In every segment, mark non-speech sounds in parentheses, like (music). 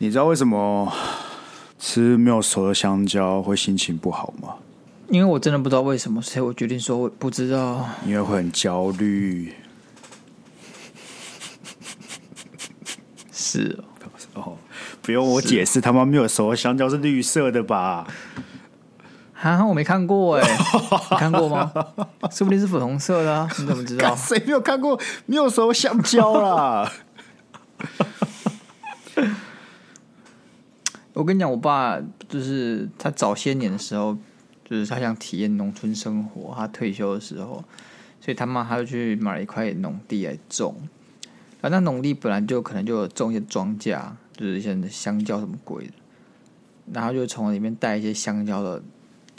你知道为什么吃没有熟的香蕉会心情不好吗？因为我真的不知道为什么，所以我决定说我不知道。因为会很焦虑。是哦，哦，不用我解释，他妈没有熟的香蕉是绿色的吧？啊，我没看过哎，你看过吗？(laughs) 说不定是粉红色的啊，你怎么知道？谁没有看过没有熟香蕉啦？我跟你讲，我爸就是他早些年的时候，就是他想体验农村生活。他退休的时候，所以他妈他就去买了一块农地来种。啊，那农地本来就可能就种一些庄稼，就是一些香蕉什么鬼的，然后就从里面带一些香蕉的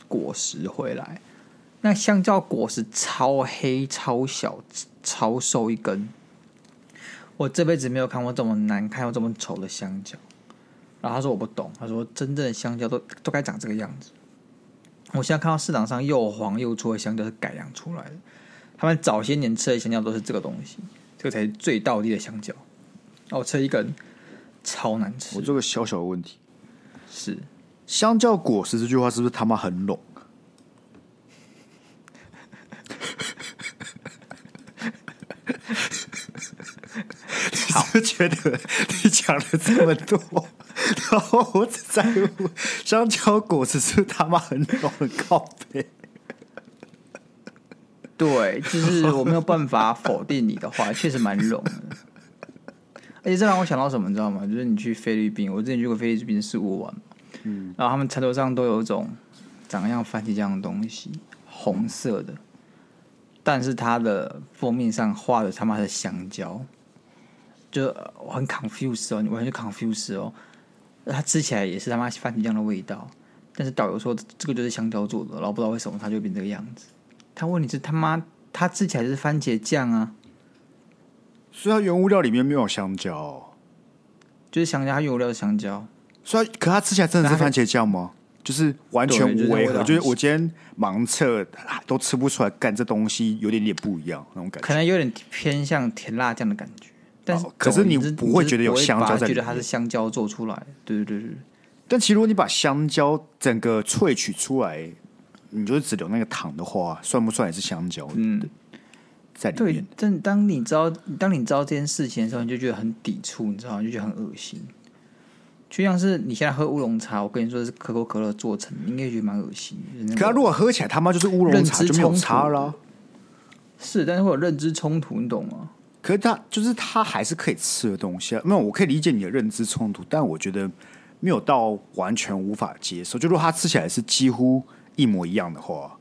果实回来。那香蕉果实超黑、超小、超瘦一根。我这辈子没有看过这么难看又这么丑的香蕉。然后他说我不懂，他说真正的香蕉都都该长这个样子。我现在看到市场上又黄又粗的香蕉是改良出来的，他们早些年吃的香蕉都是这个东西，这个才是最道地的香蕉。哦，我吃一根超难吃。我这个小小的问题是香蕉果实这句话是不是他妈很笼？(laughs) 好 (laughs) 你是觉得你讲了这么多，然后我只在乎香蕉果子是他妈很浓很靠北。(laughs) 对，就是我没有办法否定你的话，确实蛮浓的。而且这让我想到什么，你知道吗？就是你去菲律宾，我之前去过菲律宾事务玩，嗯，然后他们餐桌上都有一种长得像番茄酱的东西，红色的，但是它的封面上画的他妈的香蕉。就很 confuse 哦，你完全 confuse 哦。它吃起来也是他妈番茄酱的味道，但是导游说这个就是香蕉做的，然后不知道为什么它就变这个样子。他问你是他妈，它吃起来就是番茄酱啊，所以它原物料里面没有香蕉，就是香蕉，它原物料是香蕉。所以可它吃起来真的是番茄酱吗？就是完全无违和，就是我今天盲测都吃不出来，干这东西有点点不一样那种感觉，可能有点偏向甜辣酱的感觉。但是，可是你不会觉得有香蕉在里面，觉得它是香蕉做出来的，对对对对。但其实如果你把香蕉整个萃取出来，你就是只留那个糖的话，算不算也是香蕉？嗯，在里面。对，但当你知道当你知道这件事情的时候，你就觉得很抵触，你知道吗？就觉得很恶心。就像是你现在喝乌龙茶，我跟你说是可口可乐做成，你应该觉得蛮恶心。可他如果喝起来他妈就是乌龙茶，就没有差了。是，但是会有认知冲突，你懂吗？可是它就是它还是可以吃的东西啊，没有，我可以理解你的认知冲突，但我觉得没有到完全无法接受。就如果它吃起来是几乎一模一样的话，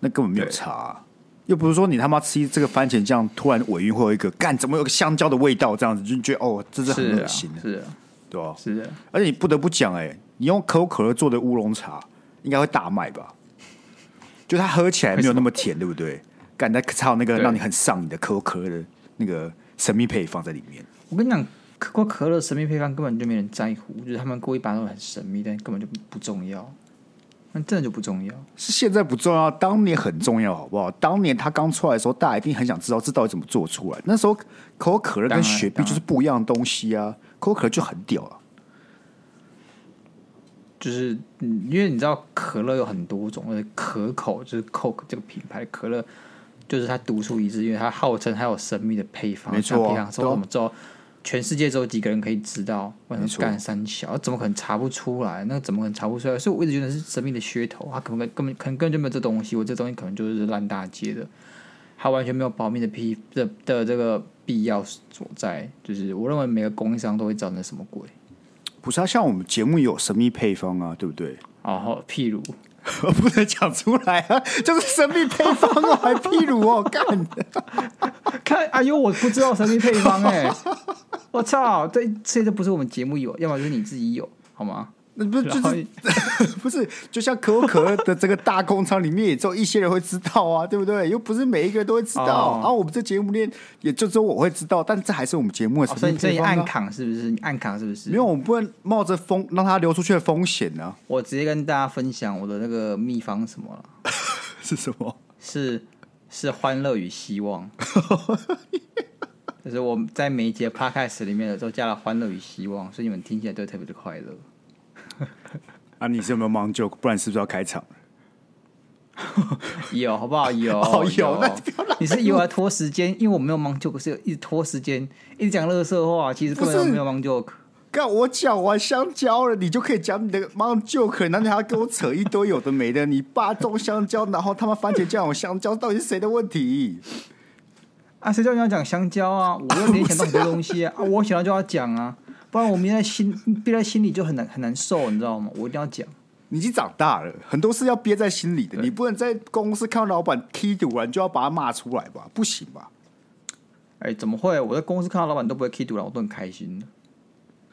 那根本没有差啊。又不是说你他妈吃这个番茄酱，突然尾韵会有一个干，怎么有个香蕉的味道？这样子就觉得哦，这是很恶心的，是的，对吧？是的。而且你不得不讲，哎，你用可口可乐做的乌龙茶应该会大卖吧？就它喝起来没有那么甜，对不对？干，它才有那个让你很上瘾的可口可乐的。那个神秘配方在里面，我跟你讲，可口可乐神秘配方根本就没人在乎，就是他们故意把它很神秘，但根本就不重要，那真的就不重要。是现在不重要，当年很重要，好不好？当年它刚出来的时候，大家一定很想知道这到底怎么做出来。那时候可口可乐跟雪碧就是不一样的东西啊，可口可乐就很屌啊。就是嗯，因为你知道可乐有很多种，而且可口就是 Coke 这个品牌可乐。就是它独树一帜，因为它号称还有神秘的配方，没错、啊。配方说怎么做？全世界只有几个人可以知道？为什么干三小？怎么可能查不出来？那怎么可能查不出来？所以我一直觉得是神秘的噱头。它可能根本可能根本就没有这东西。我这东西可能就是烂大街的，它完全没有保密的批的的这个必要所在。就是我认为每个供应商都会知道那什么鬼。不是啊，像我们节目有神秘配方啊，对不对？然后，譬如。(laughs) 我不能讲出来啊，(laughs) 就是神秘配方哦，还譬如哦，(laughs) 干看，哎呦，我不知道神秘配方哎、欸，我操，这这都不是我们节目有，要么就是你自己有，好吗？那不是就是 (laughs) 不是，就像可口可乐的这个大工厂里面，也只有一些人会知道啊，对不对？又不是每一个人都会知道。然后、哦啊、我们这节目里也就只有我会知道，但这还是我们节目的、啊哦。所以你暗扛是不是？你暗扛是不是？没有，我们不能冒着风让它流出去的风险呢、啊。我直接跟大家分享我的那个秘方什么了？(laughs) 是什么？是是欢乐与希望。(laughs) 就是我在每一节 podcast 里面的都加了欢乐与希望，所以你们听起来都特别的快乐。(laughs) 啊，你是有没有忙就？不然是不是要开场？(laughs) 有，好不好？(laughs) 有，哦、有。有你是以为拖时间？因为我没有忙 joke，是一直拖时间，一直讲乐色话。其实根本没有忙 joke。刚我讲完香蕉了，你就可以讲你的忙 joke，然后你还要跟我扯一堆有的没的。你爸种香蕉，然后他妈番茄酱有香蕉，到底是谁的问题？啊，谁叫你要讲香蕉啊？我又没想到很多东西啊！啊啊我想到就要讲啊，不然我憋在心憋在心里就很难很难受，你知道吗？我一定要讲。你已经长大了，很多事要憋在心里的。你不能在公司看到老板踢赌了，你就要把他骂出来吧？不行吧？哎、欸，怎么会？我在公司看到老板都不会踢赌了，我都很开心的，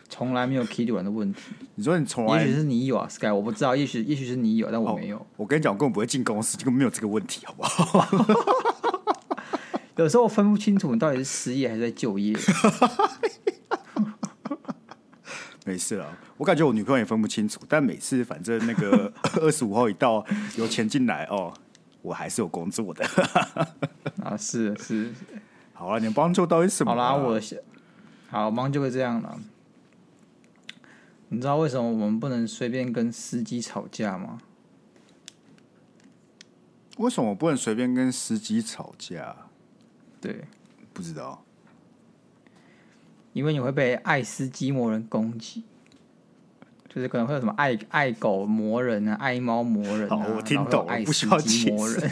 从来没有踢赌人的问题。你说你从来，也许是你有啊，Sky，我不知道，也许也许是你有，但我没有。哦、我跟你讲，我根本不会进公司，根本没有这个问题，好不好？(laughs) 有时候我分不清楚你到底是失业还是在就业。(laughs) 没事了，我感觉我女朋友也分不清楚，但每次反正那个 (laughs) 二十五号一到，有钱进来哦，我还是有工作的。啊，是是，好了，你的帮助到底什么、啊？好啦，我好忙就会这样了。你知道为什么我们不能随便跟司机吵架吗？为什么我不能随便跟司机吵架？对，不知道。因为你会被爱斯基摩人攻击，就是可能会有什么爱爱狗魔人啊，爱猫魔人啊。我听懂，爱斯基摩人。(laughs)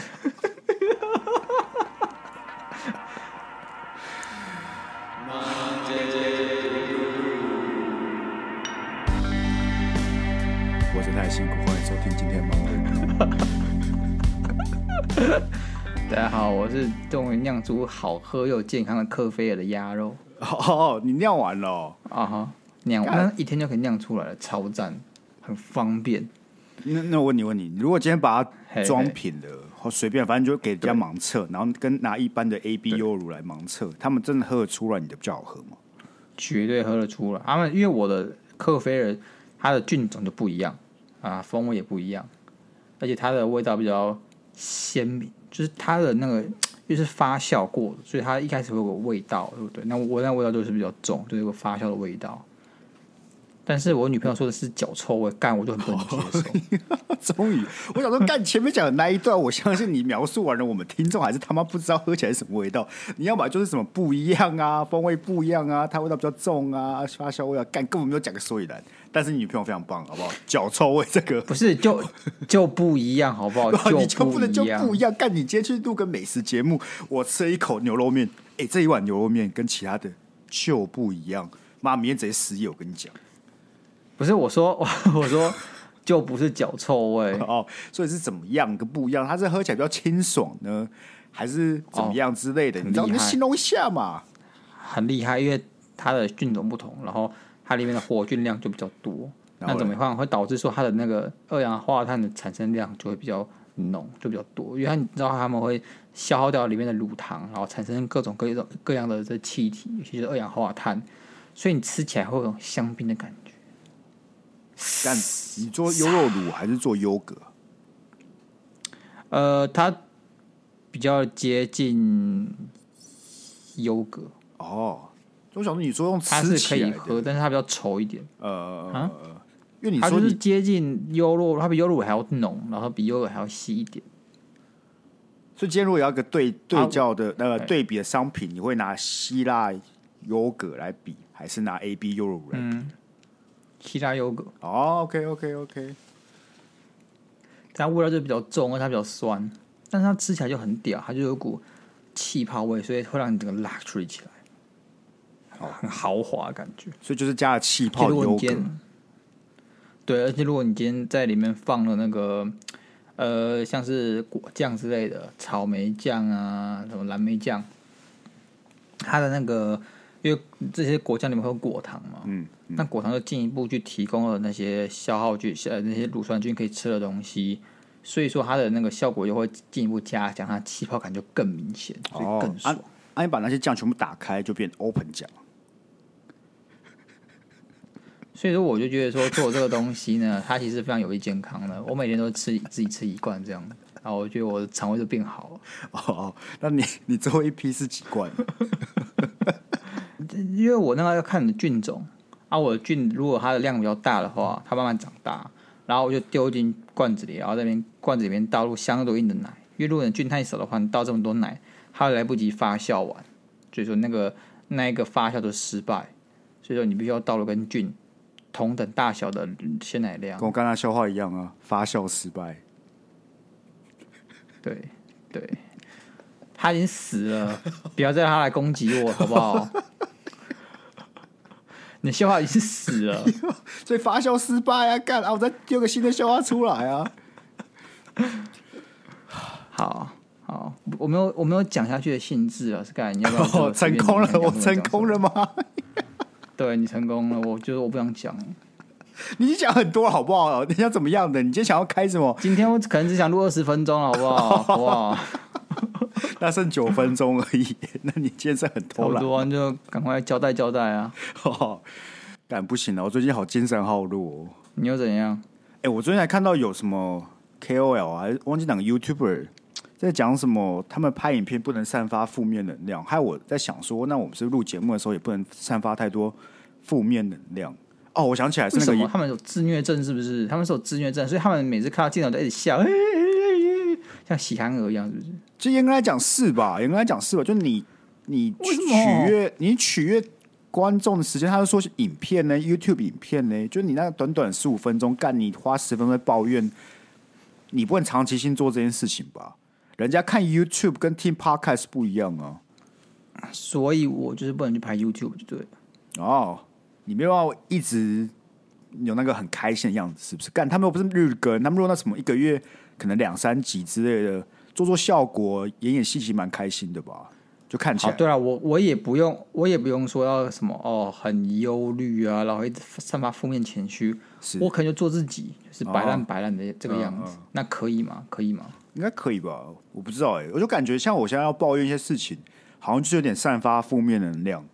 我是太辛苦，欢迎收听今天的忙 (laughs) 大家好，我是终于酿出好喝又健康的克菲尔的鸭肉。哦，你酿完了啊哈，酿完一天就可以酿出来了，超赞，很方便。那那我问你问你，如果今天把它装瓶的，或随便，反正就给人家盲测，然后跟拿一般的 A B U 乳来盲测，他们真的喝得出来你的比较好喝吗？绝对喝得出来。他们因为我的克菲尔，它的菌种就不一样啊，风味也不一样，而且它的味道比较鲜明。就是它的那个，就是发酵过的，所以它一开始会有味道，对不对？那我那味道就是比较重，就是有个发酵的味道。但是我女朋友说的是脚臭味，干我就很不能接受。(laughs) 终于，我想说，干前面讲的那一段，我相信你描述完了，我们听众还是他妈不知道喝起来是什么味道。你要么就是什么不一样啊，风味不一样啊，它味道比较重啊，发酵味啊，干根本没有讲个所以然。但是你女朋友非常棒，好不好？脚臭味这个不是就 (laughs) 就不一样，好不好？就你就不能就不一样？干你今天去录个美食节目，我吃了一口牛肉面，哎、欸，这一碗牛肉面跟其他的就不一样。妈，明天直接失业，我跟你讲。不是我说，(laughs) 我说就不是脚臭味哦，所以是怎么样个不一样？它是喝起来比较清爽呢，还是怎么样之类的？哦、你知道你形容一下嘛？很厉害，因为它的菌种不同，然后它里面的活菌量就比较多。那怎么样会导致说它的那个二氧化碳的产生量就会比较浓，就比较多？因为你知道他们会消耗掉里面的乳糖，然后产生各种各种各样的这气体，尤其是二氧化碳，所以你吃起来会有香槟的感觉。但你做优酪乳还是做优格？呃，它比较接近优格哦。我想说，你说用它是可以喝，但是它比较稠一点。呃，啊，因为你说它就是接近优酪，它比优酪乳还要浓，然后比优格还要稀一点。所以，今天如果要一个对对照的那个对比的商品，你会拿希腊优格来比，还是拿 AB 优酪乳来比？嗯希腊优格。哦，OK OK OK，它味道就比较重，而它比较酸，但是它吃起来就很屌，它就有股气泡味，所以会让你整个 luxury 起来，哦，很豪华的感觉。所以就是加了气泡优格，对，而且如果你今天在里面放了那个呃，像是果酱之类的，草莓酱啊，什么蓝莓酱，它的那个。因为这些果酱里面会有果糖嘛，嗯，嗯，那果糖就进一步去提供了那些消耗菌、呃那些乳酸菌可以吃的东西，所以说它的那个效果就会进一步加强，它气泡感就更明显，所以更爽。哦，啊，你把那些酱全部打开，就变 open 酱。(laughs) 所以说，我就觉得说做这个东西呢，它其实非常有益健康的。我每天都吃自己吃一罐这样，然后我觉得我的肠胃就变好了。哦，那你你最后一批是几罐？(laughs) 因为我那个要看你的菌种啊，我的菌如果它的量比较大的话，它慢慢长大，然后我就丢进罐子里，然后在那边罐子里面倒入相对应的奶。因为如果你菌太少的话，你倒这么多奶，它来不及发酵完，所以说那个那一个发酵就失败。所以说你必须要倒入跟菌同等大小的鲜奶量，跟我刚才笑话一样啊，发酵失败。对 (laughs) 对。他已经死了，不要再让他来攻击我，好不好？你笑话已经死了，(laughs) 所以发酵失败啊！干啊！我再丢个新的笑话出来啊！(laughs) 好好，我没有我没有讲下去的兴致啊！是干你要不要？哦，成功了，我成功了吗？(laughs) 对你成功了，我觉得我不想讲。你讲很多好不好？你想怎么样的？你今天想要开什么？今天我可能只想录二十分钟，好不好？好不好？(laughs) 那剩九分钟而已，(laughs) 那你今天是很偷懒，差不多就赶快交代交代啊！(laughs) 干不行了，我最近好精神好弱。你又怎样？哎、欸，我最近还看到有什么 KOL 啊，忘记哪个 YouTuber 在讲什么，他们拍影片不能散发负面能量。还有我在想说，那我们是录节目的时候也不能散发太多负面能量。哦，我想起来是那个，他们有自虐症是不是？他们是有自虐症，所以他们每次看到镜头都一直笑。像喜憨儿一样，是不是？就严格来讲是吧？严格来讲是吧？就你你取悦你取悦观众的时间，他就说是影片呢，YouTube 影片呢，就你那个短短十五分钟，干你花十分钟抱怨，你不能长期性做这件事情吧？人家看 YouTube 跟听 Podcast 不一样啊，所以我就是不能去拍 YouTube 就对了。哦，你没有办法一直有那个很开心的样子，是不是？干他们又不是日更，他们如果那什么一个月。可能两三集之类的，做做效果，演演戏，其实蛮开心的吧？就看起来。对啊，我我也不用，我也不用说要什么哦，很忧虑啊，然后一直散发负面情绪。是我可能就做自己，就是摆烂摆烂的这个样子，那可以吗？可以吗？应该可以吧？我不知道哎、欸，我就感觉像我现在要抱怨一些事情，好像就是有点散发负面能量。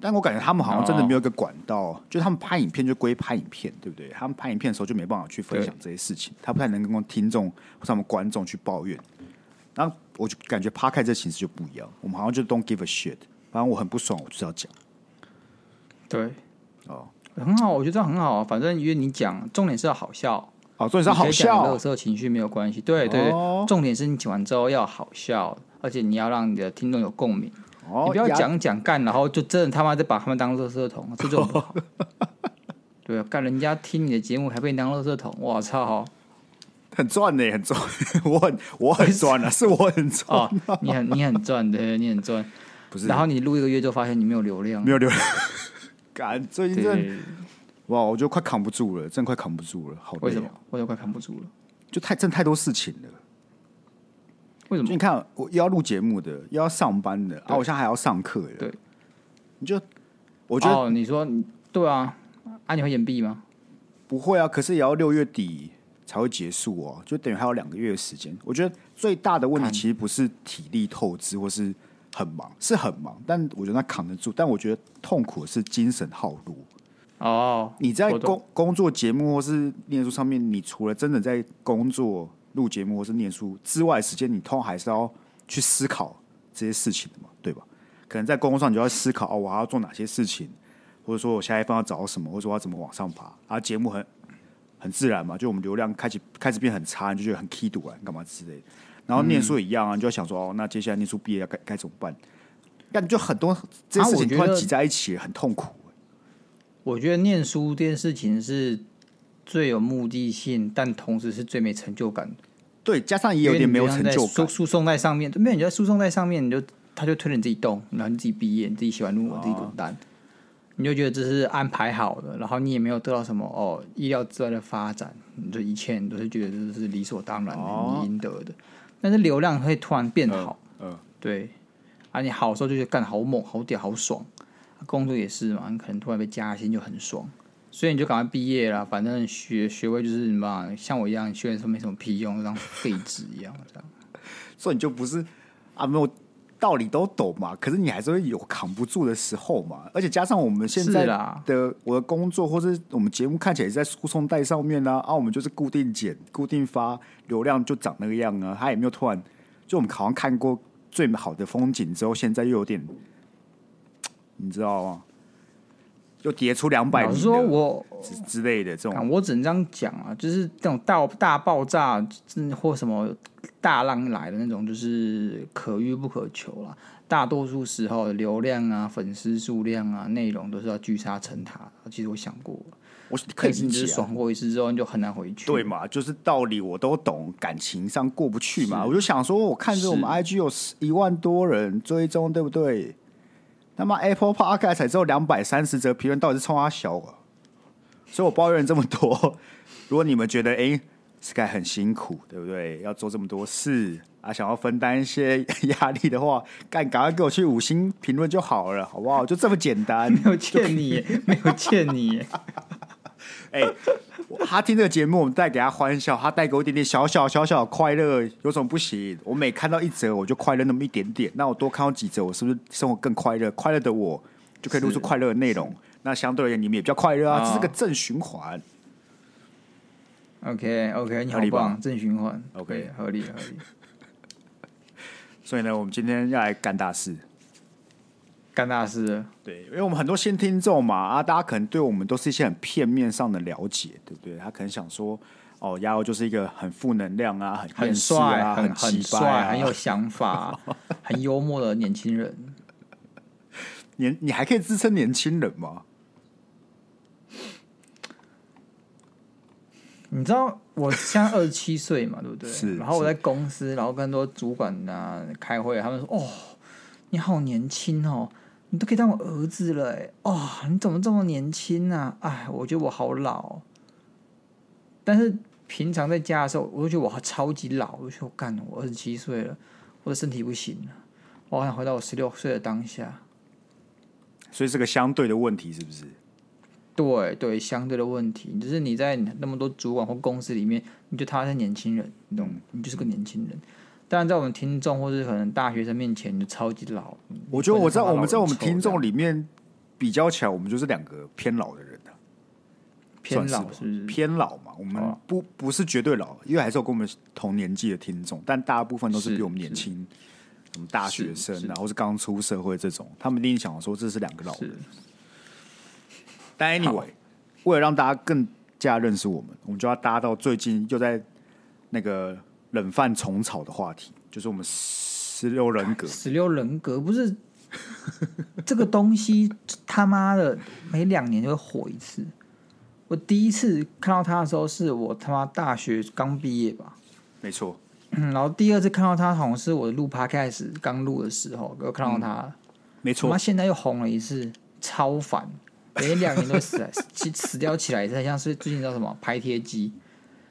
但我感觉他们好像真的没有一个管道，哦、就他们拍影片就归拍影片，对不对？他们拍影片的时候就没办法去分享这些事情，他不太能跟听众或者他们观众去抱怨。然后我就感觉 Podcast 这形式就不一样，我们好像就 don't give a shit，反正我很不爽，我就是要讲。对，哦，很好，我觉得这样很好啊。反正因为你讲，重点是要好笑，哦，重点是要好笑，乐色情绪没有关系。对对，哦、重点是你讲完之后要好笑，而且你要让你的听众有共鸣。你不要讲讲干，然后就真的他妈在把他们当乐色桶，这种不好。(laughs) 对啊，干人家听你的节目还被你当乐色桶，我操！很赚呢，很赚，(laughs) 我很我很赚啊，是我很赚，哦。你很你很赚的，你很赚。不是，然后你录一个月就发现你没有流量，没有流量。(laughs) 干，最近真哇，我觉得快扛不住了，真的快扛不住了。好，为什么？我就快扛不住了，就太真太多事情了。为什么？你看，我又要录节目的，又要上班的，对啊，我现在还要上课的。对，你就我觉得，哦、你说对啊，啊，你会延毕吗？不会啊，可是也要六月底才会结束哦，就等于还有两个月的时间。我觉得最大的问题其实不是体力透支或是很忙，是很忙，但我觉得他扛得住。但我觉得痛苦的是精神耗弱。哦，你在工工作节目或是念书上面，你除了真的在工作。录节目或是念书之外的时间，你通还是要去思考这些事情的嘛，对吧？可能在工作上，你就要思考哦，我还要做哪些事情，或者说我下一份要找什么，或者说我要怎么往上爬。啊，节目很很自然嘛，就我们流量开始开始变很差，你就觉得很气度啊，干嘛之类的。然后念书也一样啊，你就要想说哦，那接下来念书毕业要该该怎么办？但就很多这些事情突然挤在一起，很痛苦。我觉得念书这件事情是。最有目的性，但同时是最没成就感的。对，加上也有点没有成就感。输送在上面，没有你在输送在上面，你就他就推着你自己动，然后你自己毕业，你自己写完论文，自己滚蛋，哦、你就觉得这是安排好的，然后你也没有得到什么哦意料之外的发展，你这一切你都是觉得这是理所当然的，哦、你应得的。但是流量会突然变好，嗯，嗯对，啊，你好的时候就觉得干好猛、好屌、好爽，工作也是嘛，你可能突然被加薪就很爽。所以你就赶快毕业了，反正学学位就是什么，像我一样，学的时候没什么屁用，就当废纸一样这样。(laughs) 所以你就不是啊，没有道理都懂嘛，可是你还是会有扛不住的时候嘛。而且加上我们现在的我的工作，或是我们节目看起来是在输送带上面呢，啊，啊，我们就是固定剪、固定发，流量就长那个样啊。他也没有突然，就我们好像看过最好的风景之后，现在又有点你知道吗？又跌出两百，老实说我之之类的这种，我只能这样讲啊，就是这种大大爆炸，或什么大浪来的那种，就是可遇不可求了。大多数时候，流量啊、粉丝数量啊、内容都是要聚沙成塔。其实我想过，我可以理解、啊，你就是爽过一次之后，你就很难回去。对嘛？就是道理我都懂，感情上过不去嘛。我就想说，我看着我们 IG 有一万多人追踪，对不对？那么 Apple Podcast 才只有两百三十则评论，到底是冲他小啊？所以我抱怨这么多。如果你们觉得哎，Sky 很辛苦，对不对？要做这么多事啊，想要分担一些 (laughs) 压力的话，赶赶快给我去五星评论就好了，好不好？就这么简单。(laughs) 没有欠你，(laughs) 没有欠你。哎、欸，他听这个节目，我们带给他欢笑，他带给我一点点小小小小的快乐，有什么不行？我每看到一则，我就快乐那么一点点。那我多看到几则，我是不是生活更快乐？快乐的我就可以录出快乐的内容。那相对而言，你们也比较快乐啊，哦、这是个正循环。OK OK，你好棒，正循环。OK，合理合理。(laughs) 所以呢，我们今天要来干大事。干大事，对，因为我们很多新听众嘛，啊，大家可能对我们都是一些很片面上的了解，对不对？他可能想说，哦，亚欧就是一个很负能量啊，很很帅，很很帅，很有想法，(laughs) 很幽默的年轻人。(laughs) 年，你还可以自称年轻人吗？你知道我现在二十七岁嘛，对不对？是。然后我在公司，然后跟很多主管啊开会，他们说，哦，你好年轻哦。你都可以当我儿子了哎！哦，你怎么这么年轻啊？哎，我觉得我好老。但是平常在家的时候，我就觉得我超级老。我就说干，我二十七岁了，我的身体不行了，我好想回到我十六岁的当下。所以是个相对的问题，是不是？对对，相对的问题，就是你在那么多主管或公司里面，你就他是年轻人，你懂？你就是个年轻人。当然，在我们听众或是可能大学生面前，你就超级老。我觉得我在我们在我们听众里面比较起来，我们就是两个偏老的人的。偏老是不是？偏老嘛？我们不不是绝对老，因为还是有跟我们同年纪的听众，但大部分都是比我们年轻，什么大学生啊，或是刚出社会这种，他们一定想说这是两个老人。但 anyway，为了让大家更加认识我们，我们就要搭到最近又在那个。冷饭虫草的话题，就是我们十六人格。十六人格不是 (laughs) 这个东西，他妈的每两年就会火一次。我第一次看到他的时候，是我他妈大学刚毕业吧？没错。然后第二次看到他，好像是我录 Podcast 刚录的时候，我看到他。嗯、没错。他现在又红了一次，超烦。每两年都死来死 (laughs) 死掉起来，像是最近叫什么拍贴机。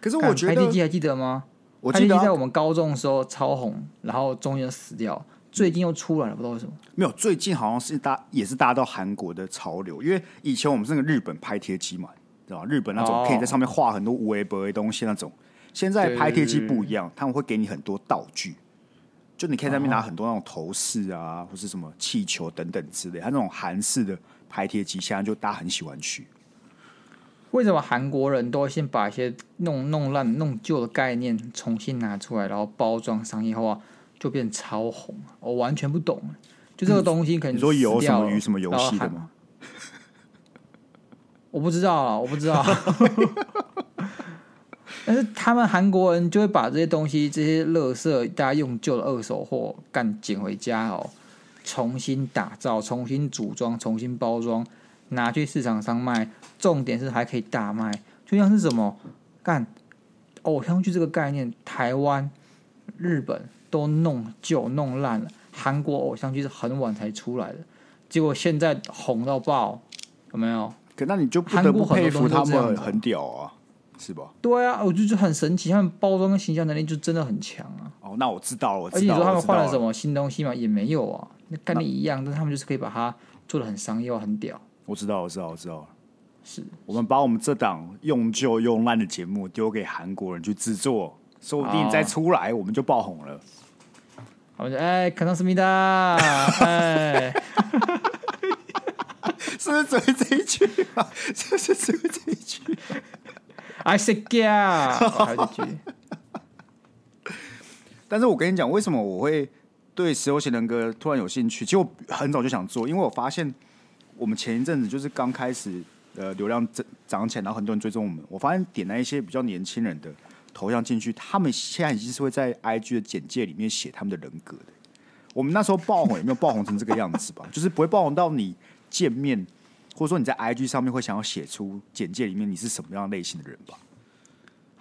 可是我觉得拍贴机还记得吗？我记得在我们高中的时候超红，然后中间死掉，最近又出来了，不知道为什么。没有，最近好像是大也是搭到韩国的潮流，因为以前我们是那个日本拍贴机嘛，对吧？日本那种可以在上面画很多无微博的东西那种，现在拍贴机不一样，他们会给你很多道具，就你可以在那边拿很多那种头饰啊，或是什么气球等等之类，它那种韩式的拍贴机，现在就大家很喜欢去。为什么韩国人都会先把一些弄弄烂、弄旧的概念重新拿出来，然后包装商业化，就变超红？我完全不懂。就这个东西可能、嗯、你说有什么鱼什么游戏的吗？(laughs) 我不知道啊，我不知道。(laughs) 但是他们韩国人就会把这些东西、这些垃圾，大家用旧的二手货干捡回家哦，重新打造、重新组装、重新包装。拿去市场上卖，重点是还可以大卖。就像是什么干偶像剧这个概念，台湾、日本都弄旧、弄烂了。韩国偶像剧是很晚才出来的，结果现在红到爆，有没有？可那你就不得不佩服他们，很屌啊，是吧？对啊，我就觉得很神奇，他们包装跟形象能力就真的很强啊。哦，那我知道了，我知道了。而且你说他们换了什么新东西吗？也没有啊，那概念一样，但是他们就是可以把它做的很商业化，很屌。我知道，我知道，我知道。是我们把我们这档用旧用烂的节目丢给韩国人去制作，说不定再出来我们就爆红了。我们就哎，看到思密达，(laughs) 哎，是不是只会这一句啊？是不是只会这一句？I say yeah，(laughs) 但是我跟你讲，为什么我会对十六型人格突然有兴趣？其实我很早就想做，因为我发现。我们前一阵子就是刚开始呃流量涨涨起来，然后很多人追踪我们，我发现点了一些比较年轻人的头像进去，他们现在已经是会在 IG 的简介里面写他们的人格的。我们那时候爆红也没有爆红成这个样子吧？就是不会爆红到你见面，或者说你在 IG 上面会想要写出简介里面你是什么样类型的人吧？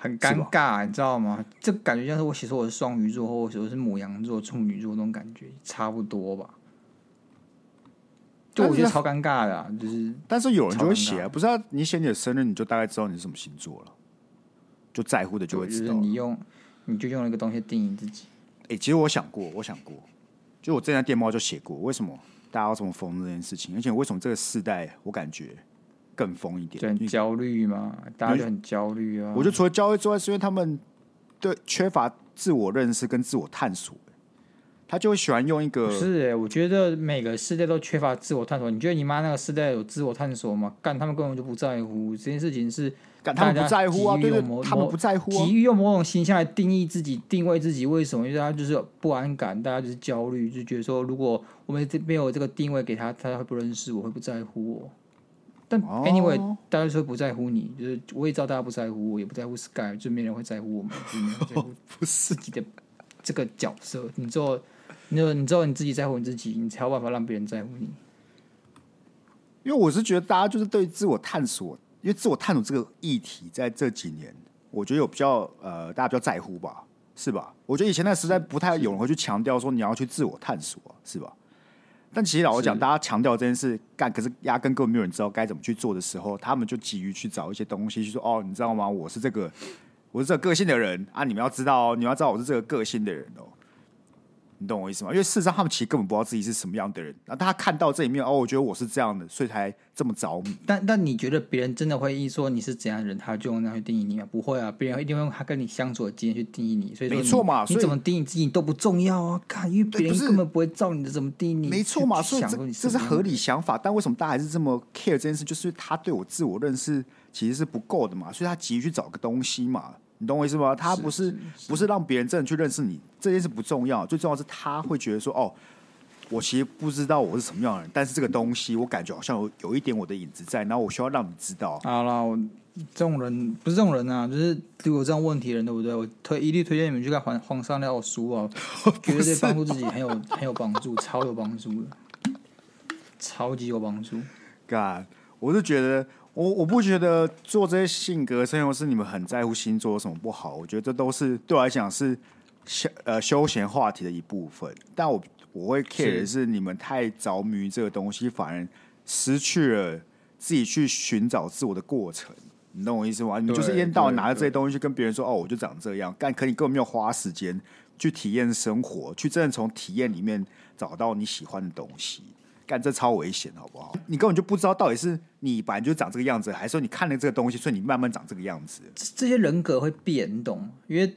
很尴尬，你知道吗？这感觉像是我写说我是双鱼座，或者我是母羊座、处女座那种感觉，差不多吧？就我觉得超尴尬的、啊，就是。但是有人就会写啊，不知道？你写你的生日，你就大概知道你是什么星座了，就在乎的就会知道。就是、你用，你就用一个东西定义自己。哎、欸，其实我想过，我想过，就我之前在电报就写过，为什么大家要这么疯这件事情？而且为什么这个世代，我感觉。更疯一点，就很焦虑嘛，大家就很焦虑啊。我就除了焦虑之外，是因为他们对缺乏自我认识跟自我探索，他就会喜欢用一个。是哎，我觉得每个世代都缺乏自我探索。你觉得你妈那个世代有自我探索吗？干，他们根本就不在乎这件事情是，干他们不在乎啊，对对，他们不在乎，急于用某种形象来定义自己、定位自己。为什么？因为大家就是不安感，大家就是焦虑，就觉得说，如果我们这没有这个定位给他，他会不认识我，会不在乎我。但 anyway，、哦、大家说不在乎你，就是我也知道大家不在乎我，也不在乎 Sky，就没人会在乎我们，就没人在乎 (laughs) 不是自己的这个角色。你做，你做你知道你自己在乎你自己，你才有办法让别人在乎你。因为我是觉得大家就是对自我探索，因为自我探索这个议题在这几年，我觉得有比较呃，大家比较在乎吧，是吧？我觉得以前那时代不太有人会去强调说你要去自我探索，是吧？但其实老实讲，大家强调这件事干，可是压根根本没有人知道该怎么去做的时候，他们就急于去找一些东西，去说哦，你知道吗？我是这个，我是这个个性的人啊！你们要知道哦，你们要知道我是这个个性的人哦。你懂我意思吗？因为事实上，他们其实根本不知道自己是什么样的人。然后他看到这一面，哦，我觉得我是这样的，所以才这么着迷。但但你觉得别人真的会一说你是怎样的人，他就用那样去定义你吗？不会啊，别人一定会用他跟你相处的经验去定义你。所以，没错嘛，你怎么定义自己都不重要啊。看，因为别人根本不会照你的怎么定义你。没错嘛，所以这这是合理想法。但为什么大家还是这么 care 这件事？就是他对我自我认识其实是不够的嘛，所以他急于去找个东西嘛。你懂我意思吗？他不是，不是让别人真的去认识你，这件事不重要，最重要是他会觉得说，哦，我其实不知道我是什么样的人，但是这个东西我感觉好像有有一点我的影子在，然后我需要让你知道。好了，我这种人不是这种人啊，就是有这样问题的人，对不对？我推一律推荐你们去看黄黄上料书啊，(laughs) 绝对帮助自己很有很有帮助，超有帮助的，超级有帮助。God，我是觉得。我我不觉得做这些性格测验是你们很在乎星座有什么不好，我觉得这都是对我来讲是休呃休闲话题的一部分。但我我会 care 的是你们太着迷于这个东西，反而失去了自己去寻找自我的过程。你懂我意思吗？你就是一天到晚拿着这些东西去跟别人说哦，我就长这样，但可你根本没有花时间去体验生活，去真的从体验里面找到你喜欢的东西。干这超危险，好不好？你根本就不知道到底是你本来就长这个样子，还是说你看了这个东西，所以你慢慢长这个样子。这些人格会变，你懂吗？因为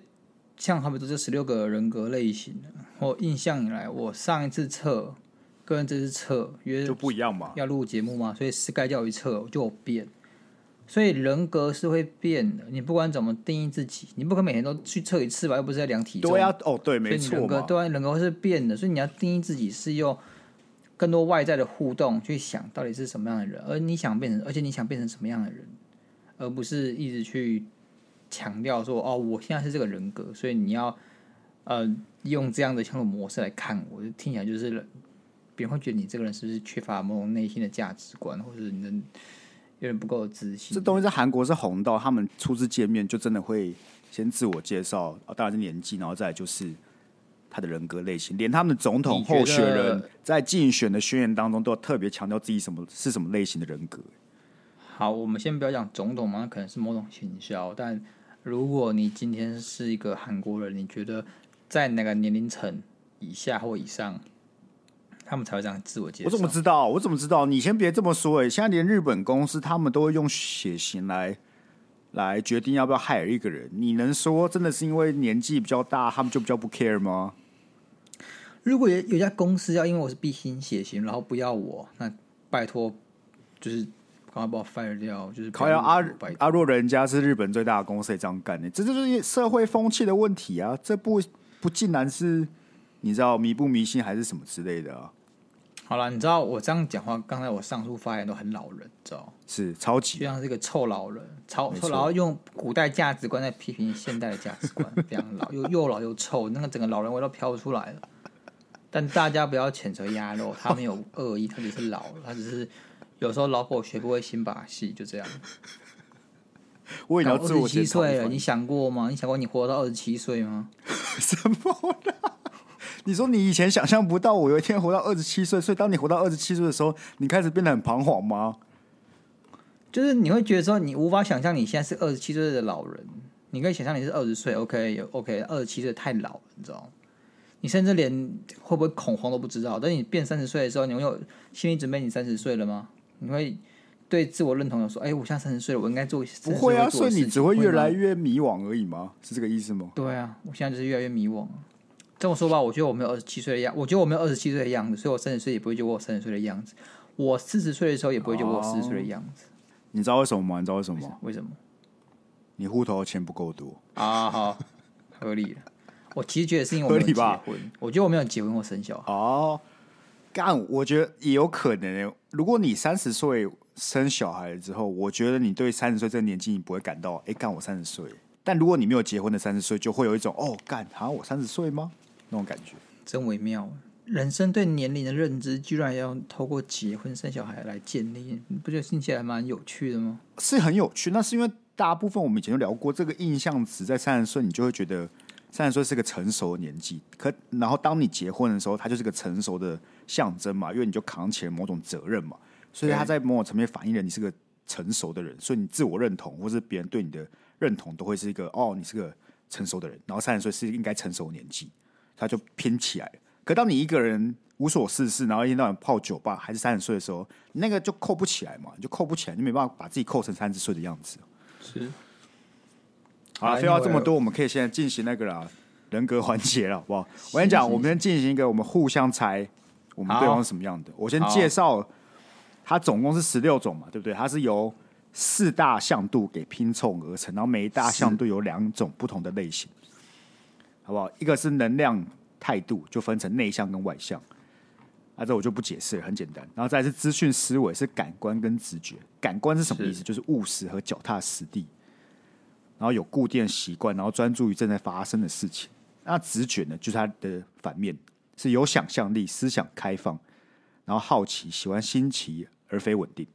像他们都是十六个人格类型的，我印象以来，我上一次测跟这次测，因为就不一样嘛。要录节目嘛，所以是该叫一测就有变。所以人格是会变的，你不管怎么定义自己，你不可能每天都去测一次吧？又不是在量体重。对啊，哦，对，没错。人格对啊，人格是变的，所以你要定义自己是用。更多外在的互动去想到底是什么样的人，而你想变成，而且你想变成什么样的人，而不是一直去强调说哦，我现在是这个人格，所以你要呃用这样的相处模式来看我，就听起来就是别人会觉得你这个人是不是缺乏某种内心的价值观，或者你的有点不够自信。这东西在韩国是红到他们初次见面就真的会先自我介绍啊，当然是年纪，然后再就是。他的人格类型，连他们的总统候选人在竞选的宣言当中都要特别强调自己什么是什么类型的人格。好，我们先不要讲总统嘛，那可能是某种行销。但如果你今天是一个韩国人，你觉得在哪个年龄层以下或以上，他们才会这样自我介绍？我怎么知道？我怎么知道？你先别这么说哎！现在连日本公司他们都会用血型来来决定要不要 hire 一个人。你能说真的是因为年纪比较大，他们就比较不 care 吗？如果有有家公司要因为我是 B 型血型，然后不要我，那拜托，就是赶快把我 fire 掉。就是靠要阿阿若人家是日本最大的公司也这样干的，这就是社会风气的问题啊！这不不竟然是你知道迷不迷信还是什么之类的啊？好了，你知道我这样讲话，刚才我上述发言都很老人，知道是超级，就像是一个臭老人，超臭，然后用古代价值观在批评现代的价值观，非常老，又又老又臭，那个整个老人味都飘出来了。但大家不要谴责鸭肉，他没有恶意，他只是老，他只是有时候老狗学不会新把戏，就这样。我也要自我二十七岁了，你想过吗？你想过你活到二十七岁吗？(laughs) 什么啦？(laughs) 你说你以前想象不到我有一天活到二十七岁，所以当你活到二十七岁的时候，你开始变得很彷徨吗？就是你会觉得说，你无法想象你现在是二十七岁的老人，你可以想象你是二十岁，OK，OK，二十七岁太老了，你知道吗？你甚至连会不会恐慌都不知道。等你变三十岁的时候，你会有心理准备，你三十岁了吗？你会对自我认同有说：“哎、欸，我现在三十岁了，我应该做不会啊？”所以你只会越来越迷惘而已吗？是这个意思吗？对啊，我现在就是越来越迷惘。这么说吧，我觉得我没有二十七岁的样，我觉得我没有二十七岁的样子，所以我三十岁也不会觉得我三十岁的样子。我四十岁的时候也不会觉得我四十岁的样子。哦。你知道为什么吗？你知道为什么吗？为什么？你户头的钱不够多啊？好，合理了。我其实觉得是因为我没有结婚，我觉得我没有结婚或生小孩。哦，干，我觉得也有可能。如果你三十岁生小孩之后，我觉得你对三十岁这个年纪你不会感到，哎，干我三十岁。但如果你没有结婚的三十岁，就会有一种，哦，干，好像我三十岁吗？那种感觉，真微妙。人生对年龄的认知，居然要透过结婚生小孩来建立，你不觉得听起来蛮有趣的吗？是很有趣。那是因为大部分我们以前都聊过，这个印象值在三十岁，你就会觉得。三十岁是个成熟的年纪，可然后当你结婚的时候，它就是个成熟的象征嘛，因为你就扛起了某种责任嘛，所以它在某种层面反映了你是个成熟的人，所以你自我认同或是别人对你的认同都会是一个哦，你是个成熟的人。然后三十岁是应该成熟的年纪，它就拼起来了。可当你一个人无所事事，然后一天到晚泡酒吧，还是三十岁的时候，那个就扣不起来嘛，你就扣不起来，你没办法把自己扣成三十岁的样子。是。好了，废话这么多，我们可以现在进行那个啦，人格环节了，好不好？(laughs) 我跟你讲，我们先进行一个，我们互相猜，我们对方是什么样的。我先介绍，它总共是十六种嘛，对不对？它是由四大向度给拼凑而成，然后每一大向度有两种不同的类型，好不好？一个是能量态度，就分成内向跟外向，啊，这我就不解释了，很简单。然后再是资讯思维，是感官跟直觉。感官是什么意思？就是务实和脚踏实地。然后有固定的习惯，然后专注于正在发生的事情。那直觉呢，就是它的反面，是有想象力、思想开放，然后好奇、喜欢新奇而非稳定。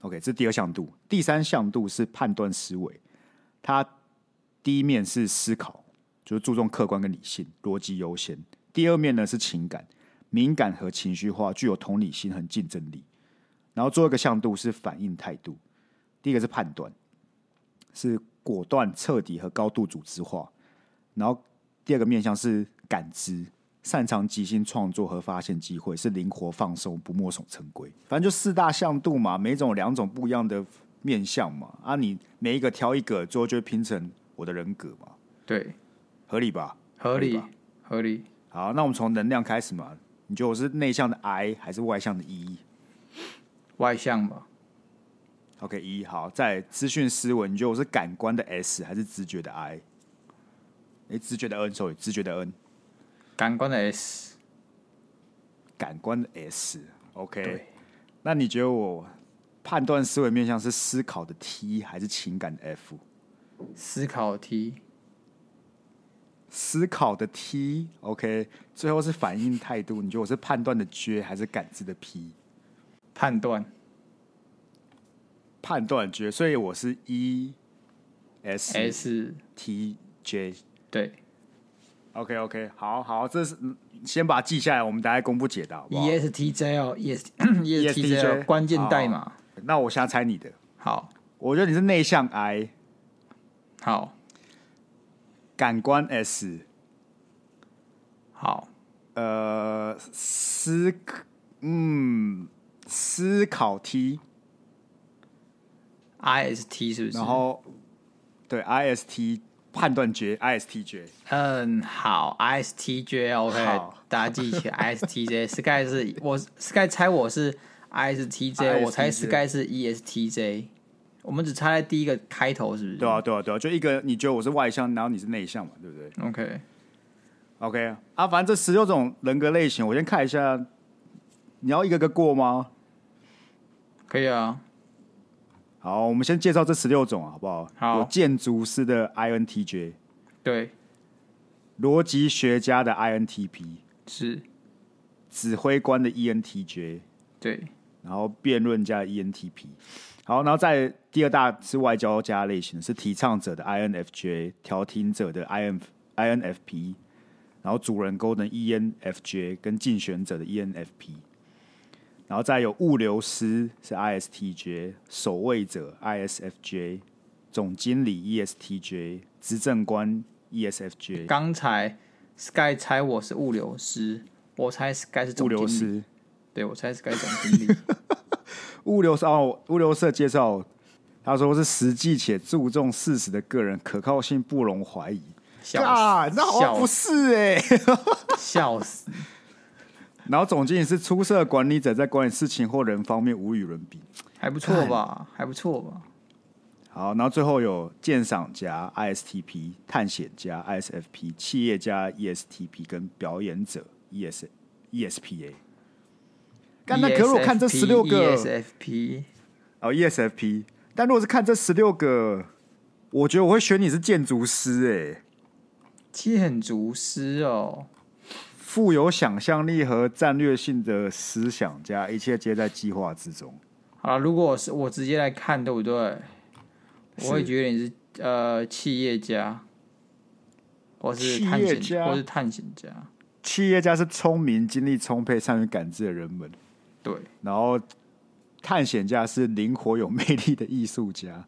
OK，这是第二向度。第三向度是判断思维，它第一面是思考，就是注重客观跟理性，逻辑优先。第二面呢是情感，敏感和情绪化，具有同理心和竞争力。然后最后一个向度是反应态度，第一个是判断，是。果断、彻底和高度组织化，然后第二个面向是感知，擅长即兴创作和发现机会，是灵活放松，不墨守成规。反正就四大向度嘛，每种有两种不一样的面向嘛。啊，你每一个挑一个，最后就会拼成我的人格嘛。对，合理吧？合理，合理，合理。好，那我们从能量开始嘛。你觉得我是内向的 I 还是外向的 E？外向吧。OK，一好，在资讯思维，你觉得我是感官的 S 还是直觉的 I？哎，直觉的 N，sorry，直觉的 N，感官的 S，感官的 S，OK。那你觉得我判断思维面向是思考的 T 还是情感的 F？思考 T，思考的 T，OK。最后是反应态度，你觉得我是判断的 J 还是感知的 P？判断。判断觉，所以我是 E S S T J 对，OK OK，好好，这是先把它记下来，我们大家公布解答好不好，E S T J 哦，E S E S T J 关键代码。那我现在猜你的，好，我觉得你是内向 I，好，感官 S，好，呃，思，嗯，思考 T。I S T 是不是？然后，对 I S T 判断绝 I S T 绝。嗯，好，ISTJ，OK，好大家记起来 (laughs) I S T J。Sky 是我 Sky 猜我是 I S T J，我猜 Sky 是 E S T J。我们只差在第一个开头，是不是？对啊，对啊，对啊，就一个你觉得我是外向，然后你是内向嘛，对不对？OK，OK Okay. 啊，反正这十六种人格类型，我先看一下你要一个个过吗？可以啊。好，我们先介绍这十六种好不好？好。有建筑师的 INTJ，对。逻辑学家的 INTP 是。指挥官的 ENTJ，对。然后辩论家的 ENTP，好，然后在第二大是外交家类型，是提倡者的 INFJ，调停者的 IN INFP，然后主人公的 ENFJ 跟竞选者的 ENFP，然后再有物流师是 ISTJ，守卫者 ISFJ，总经理 ESTJ，执政官 ESFJ。刚才 Sky 猜我是物流师，我猜 Sky 是。物流师对，我猜 Sky 总经理。物流 (laughs) 哦，物流社介绍，他说是实际且注重事实的个人，可靠性不容怀疑。啊，那好像不是哎、欸，笑死。(laughs) (laughs) 然后总经理是出色管理者，在管理事情或人方面无与伦比，还不错吧？还不错吧？好，然后最后有鉴赏家 ISTP、探险家 ISFP、企业家 ESTP 跟表演者 ES ESPA。但那可是我看这十六个 ESFP 哦 ESFP，但如果是看这十六个，我觉得我会选你是建筑师哎，建筑师哦，富有想象力和战略性的思想家，一切皆在计划之中。好，如果是我直接来看，对不对？我会觉得你是呃企业家，或是探险家，或是探险家。企业家是聪明、精力充沛、善于感知的人们。对，然后探险家是灵活有魅力的艺术家。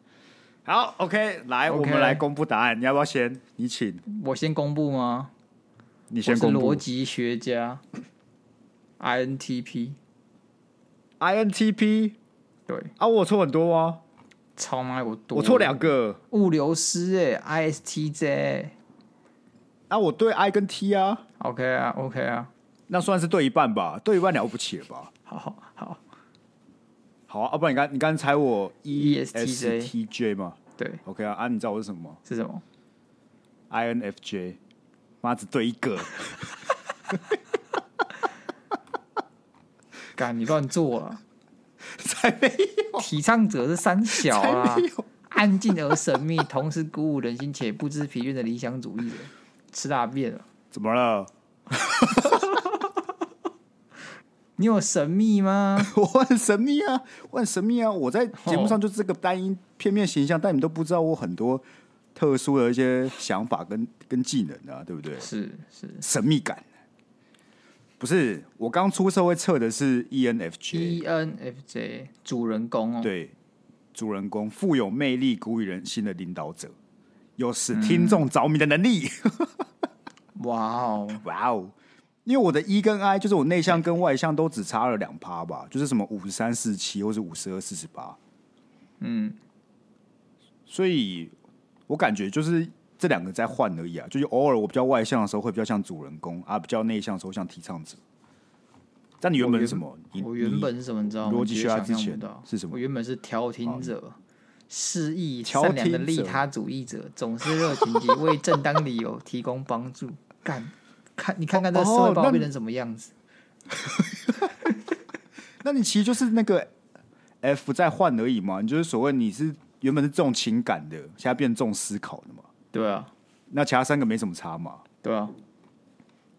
好，OK，来，okay. 我们来公布答案。你要不要先？你请。我先公布吗？你先公布。逻辑学家，INTP，INTP。INTP？对啊，我错很多吗？超妈我多，我错两个。物流师哎，ISTJ。啊，我对 I 跟 T 啊。OK 啊，OK 啊，那算是对一半吧，对一半了不起了吧？好好好，好啊！不然你刚你刚猜我 ESTJ 吗？对，OK 啊啊！你知道我是什么吗？是什么？INFJ，妈只对一个，(laughs) 干你乱做了，才没有！提倡者是三小啊，安静而神秘，同时鼓舞人心且不知疲倦的理想主义者，吃大便了？怎么了？(laughs) 你有神秘吗？(laughs) 我很神秘啊，我很神秘啊！我在节目上就是这个单一片面形象，但你都不知道我很多特殊的一些想法跟跟技能啊，对不对？是是。神秘感，不是我刚出社会测的是 ENFJ，ENFJ 主人公哦，对，主人公富有魅力、鼓舞人心的领导者，有使听众着迷的能力。(laughs) 哇哦，哇哦！因为我的 E 跟 I 就是我内向跟外向都只差了两趴吧，就是什么五十三四七或是五十二四十八，嗯，所以我感觉就是这两个在换而已啊，就是偶尔我比较外向的时候会比较像主人公啊，比较内向的时候像提倡者。但你原本是什么？我原本是什么？你知道吗？逻辑学家之前是什么？我原本是调停者，示意善良的利他主义者，总是热情及为正当理由提供帮助。干。看你看看这社会报变成什么样子？哦、那，那你其实就是那个 F 在换而已嘛？你就是所谓你是原本是重情感的，现在变重思考的嘛？对啊，那其他三个没什么差嘛？对啊，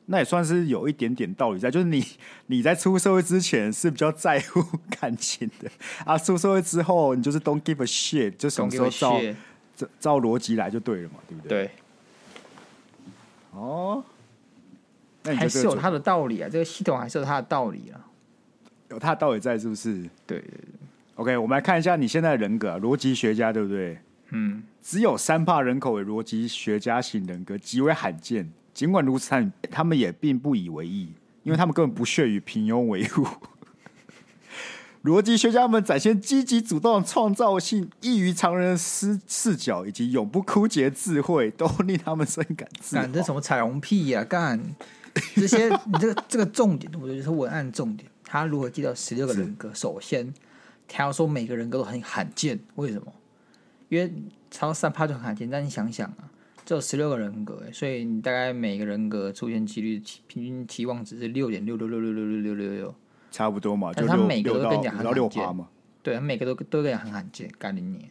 那也算是有一点点道理在，就是你你在出社会之前是比较在乎感情的啊，出社会之后你就是 don't give a shit，就什么时候照照照逻辑来就对了嘛？对不对？对，哦。还是有它的道理啊，这个系统还是有它的道理啊，有它的道理在，是不是？对对对。OK，我们来看一下你现在的人格啊，逻辑学家对不对？嗯，只有三帕人口为逻辑学家型人格，极为罕见。尽管如此，他他们也并不以为意，因为他们根本不屑于平庸为伍。(laughs) 逻辑学家们展现积极主动的创造性、异于常人的视视角以及永不枯竭智慧，都令他们深感自豪。干这什么彩虹屁呀、啊？干！(laughs) 这些，你这个这个重点，我觉得就是文案重点。他如何记到十六个人格？首先，他要说每个人格都很罕见，为什么？因为超三趴就很罕见。但你想想啊，只有十六个人格，所以你大概每个人格出现几率平均期望值是六点六六六六六六六六六。差不多嘛，就但是他每个都跟你讲很六罕见嘛。对，他每个都都跟你很罕见，干你你。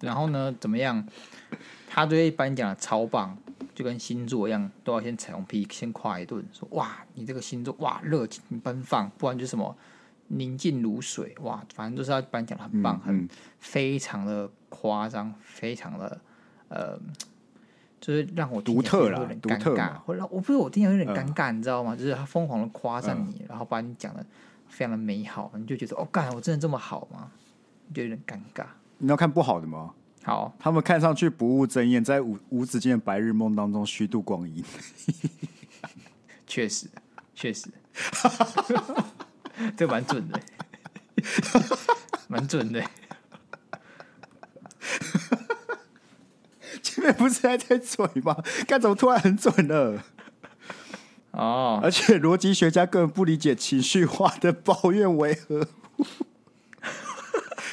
然后呢，怎么样？他对一般讲的超棒，就跟星座一样，都要先彩虹屁，先夸一顿，说哇，你这个星座哇热情奔放，不然就什么宁静如水，哇，反正就是要把你讲的很棒，嗯很非常的夸张，非常的呃，就是让我独特了有点尴尬，或者我不是我听起来有点尴尬，你知道吗？就是他疯狂的夸赞你，嗯然后把你讲的非常的美好，你就觉得哦，干，我真的这么好吗？你就有点尴尬。你要看不好的吗？好，他们看上去不务正业，在无无止境的白日梦当中虚度光阴。(laughs) 确实，确实，(laughs) 这蛮准的，蛮准的。前面不是还在嘴吗？看怎么突然很准了？哦，而且逻辑学家根本不理解情绪化的抱怨为何物，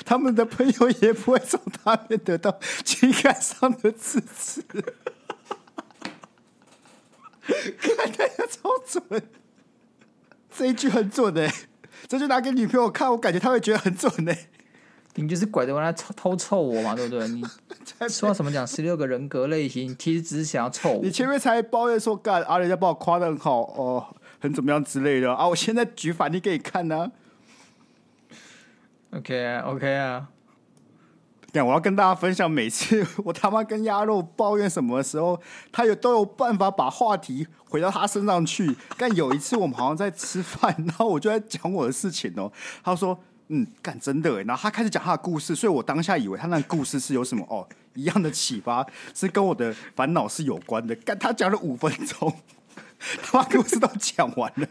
他们的朋友也不会从他那边得到情感上的支持。看大家超准，这一句很准哎、这就拿给女朋友看，我感觉她会觉得很准哎、你就是拐着弯来偷偷凑我嘛，对不对？你 (laughs) 说到什么讲十六个人格类型，其实只是想要凑我你。前面才抱怨说干啊，人家把我夸的很好哦，很怎么样之类的啊，我现在举反例给你看呢、OK 啊，OK 啊，干，我要跟大家分享，每次 (laughs) 我他妈跟鸭肉抱怨什么的时候，他有都有办法把话题回到他身上去。但有一次我们好像在吃饭，(laughs) 然后我就在讲我的事情哦，他说。嗯，干真的诶，然后他开始讲他的故事，所以我当下以为他那个故事是有什么哦一样的启发，是跟我的烦恼是有关的。干他讲了五分钟，(laughs) 他把故事都讲完了，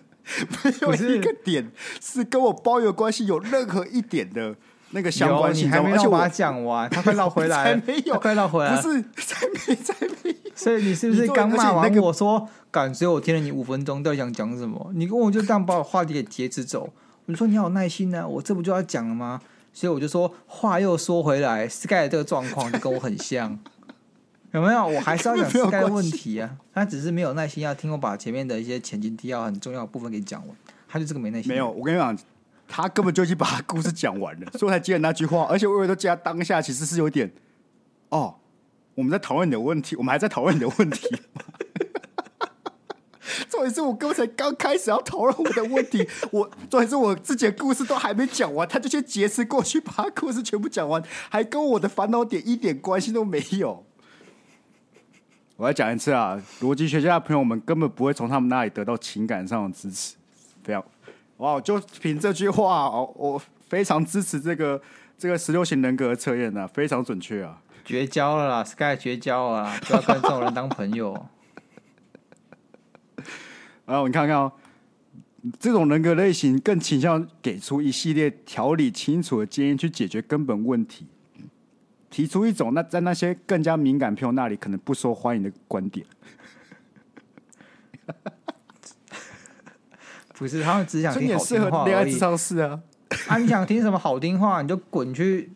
没有一个点是跟我包有关系，有任何一点的那个相关有性，你还没而且我有把它讲完，(laughs) 他快绕回来了，(laughs) 才没有，他快绕回来了不是才没才没。所以你是不是刚骂完我说，感觉我听了你五分钟，到底想讲什么？你跟我就这样把我话题给截止走。我说你好有耐心呢、啊，我这不就要讲了吗？所以我就说话又说回来，Sky 的这个状况就跟我很像，(laughs) 有没有？我还是要讲 Sky 的问题啊，他只是没有耐心要听我把前面的一些前情提要很重要的部分给讲完，他就这个没耐心。没有，我跟你讲，他根本就已经把他故事讲完了，所以我才接了那句话。而且我以为都接他当下，其实是有点哦，我们在讨论你的问题，我们还在讨论你的问题。(laughs) 重点是我刚才刚开始要讨论我的问题，我重点是我自己的故事都还没讲完，他就先劫持过去把他故事全部讲完，还跟我的烦恼点一点关系都没有。我再讲一次啊，逻辑学家的朋友们根本不会从他们那里得到情感上的支持，非常哇！就凭这句话哦，我非常支持这个这个十六型人格的测验啊，非常准确啊，绝交了啦，Sky 绝交了啦，不要跟这种人当朋友。(laughs) 然后你看看哦，这种人格类型更倾向给出一系列条理清楚的建议去解决根本问题，提出一种那在那些更加敏感朋友那里可能不受欢迎的观点。不是，他们只想听好听话。恋爱智商是啊。啊，你想听什么好听话，你就滚去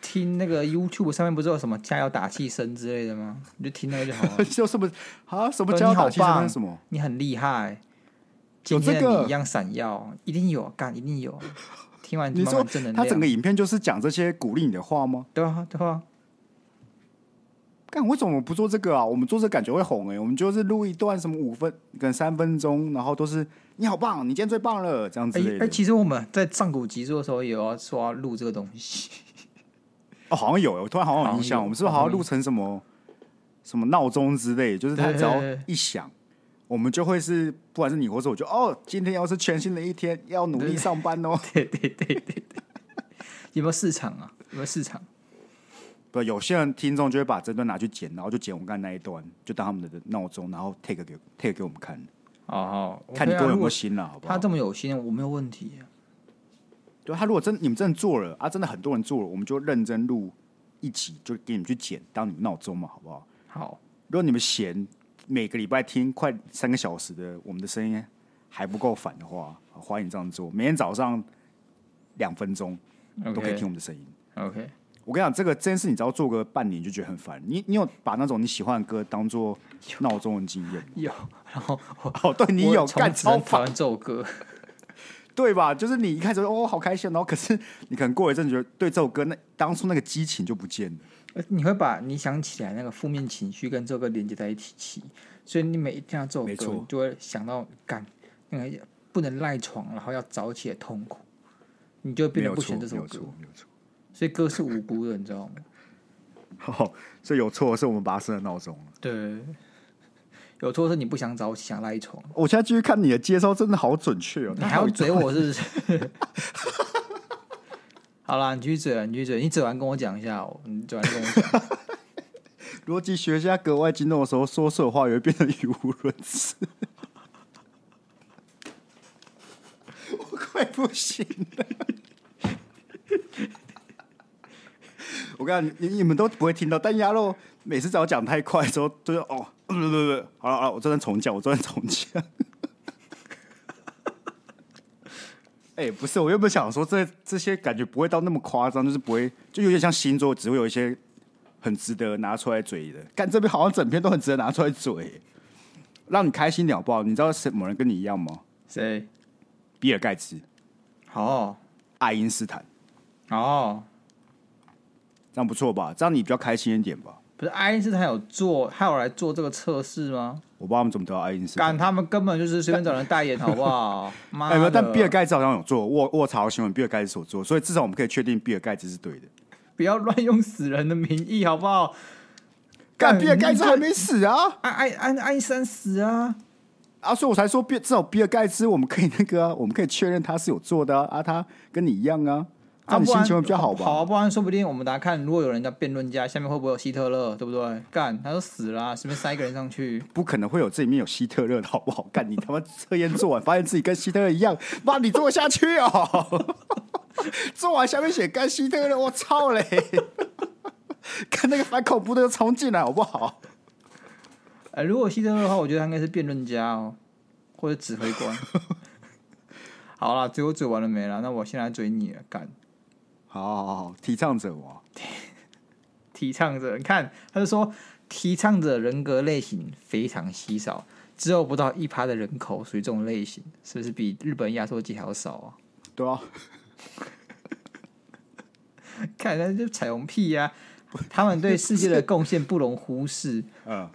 听那个 YouTube 上面不是有什么加油打气声之类的吗？你就听那个就好了。(laughs) 就什么啊？什么对叫打气什么？你很厉害，今天的你一样闪耀，一定有干，一定有。(laughs) 听完慢你说慢正能量，他整个影片就是讲这些鼓励你的话吗？对啊对啊，干，为什么不做这个啊？我们做这个感觉会红哎、我们就是录一段什么五分跟三分钟，然后都是你好棒，你今天最棒了，这样子哎、其实我们在上古集数的时候也有要说要录这个东西，(laughs) 哦，好像有，我突然好像有印象，我们是不是好像录成什么什么闹钟之类？就是它只要一响，我们就会是，不管是你或者我就哦，今天又是全新的一天，要努力上班哦。(laughs) 对对对对对，有没有市场啊？有没有市场？不，有些人听众就会把这段拿去剪，然后就剪我们刚才那一段，就当他们的闹钟，然后 take 给 take 给我们看，哦好，看你位有没有心了，好不好？他这么有心，我没有问题、啊。对他如果真你们真的做了啊，真的很多人做了，我们就认真录一集，就给你们去剪，当你们闹钟嘛，好不好？好，如果你们嫌每个礼拜听快三个小时的我们的声音还不够烦的话，欢迎这样做。每天早上两分钟都可以听我们的声音。OK，我跟你讲，这个这件事你只要做个半年，你就觉得很烦。你你有把那种你喜欢的歌当做闹钟的经验吗？有，然后我哦，对你有干超烦。这首歌，对吧？就是你一开始哦好开心，然后 (laughs) 可是你可能过一阵觉得对这首歌那当初那个激情就不见了。你会把你想起来那个负面情绪跟这首歌连接在一起，所以你每一听到这首歌，你就会想到干那个不能赖床，然后要早起的痛苦，你就会变得不喜欢这首歌。没有错，所以歌是无辜的，你知道吗？哦，所以有错是我们把它设的闹钟。对。有错是你不想早起，想赖床。我现在继续看你的接收，真的好准确哦！你还要嘴我是不是？(laughs) 好啦，你继续嘴，你继续嘴，你嘴完跟我讲一下哦。你嘴完跟我讲。(laughs) 逻辑学家格外激动的时候，说错话也会变得语无伦次。(laughs) 我快不行了！我跟你，你你们都不会听到，但鸭肉每次只要讲太快的时候，都是哦。不不不，好了好了，我昨天重讲，我昨天重讲。哎、欸，不是，我又不想说这这些感觉不会到那么夸张，就是不会，就有点像星座，只会有一些很值得拿出来嘴的。干这边好像整篇都很值得拿出来嘴，让你开心点好不好？你知道什么人跟你一样吗？谁？比尔盖茨。哦。爱因斯坦。哦。这样不错吧？这样你比较开心一点吧？不是爱因斯坦有做，他有来做这个测试吗？我不知道他们怎么得到爱因斯坦。干，他们根本就是随便找人代言，好不好？(laughs) 妈的！但比尔盖茨好像有做，我我查到新闻，比尔盖茨所做，所以至少我们可以确定比尔盖茨是对的。不要乱用死人的名义，好不好？干，比尔盖茨还没死啊！爱爱爱爱因斯坦死啊！啊，所以我才说，比至少比尔盖茨，我们可以那个、啊，我们可以确认他是有做的啊，啊他跟你一样啊。这样心情会比较好吧？好啊，不然说不定我们大家看，如果有人家辩论家下面会不会有希特勒，对不对？干，他都死了，啊，随便塞一个人上去，不可能会有这里面有希特勒的好不好？(laughs) 干，你他妈测验做完，发现自己跟希特勒一样，妈，你做下去哦！(laughs) 做完下面写干希特勒，我操嘞！(laughs) 看那个反恐怖的冲进来好不好？哎，如果希特勒的话，我觉得他应该是辩论家哦，或者指挥官。好了，最后嘴完了没了？那我先来追你了，干。好，好，好，提倡者我，提倡者，你看，他就说，提倡者人格类型非常稀少，只有不到一趴的人口属于这种类型，是不是比日本压缩机还要少啊？对啊，看那就彩虹屁呀、啊！他们对世界的贡献不容忽视，(laughs) 嗯，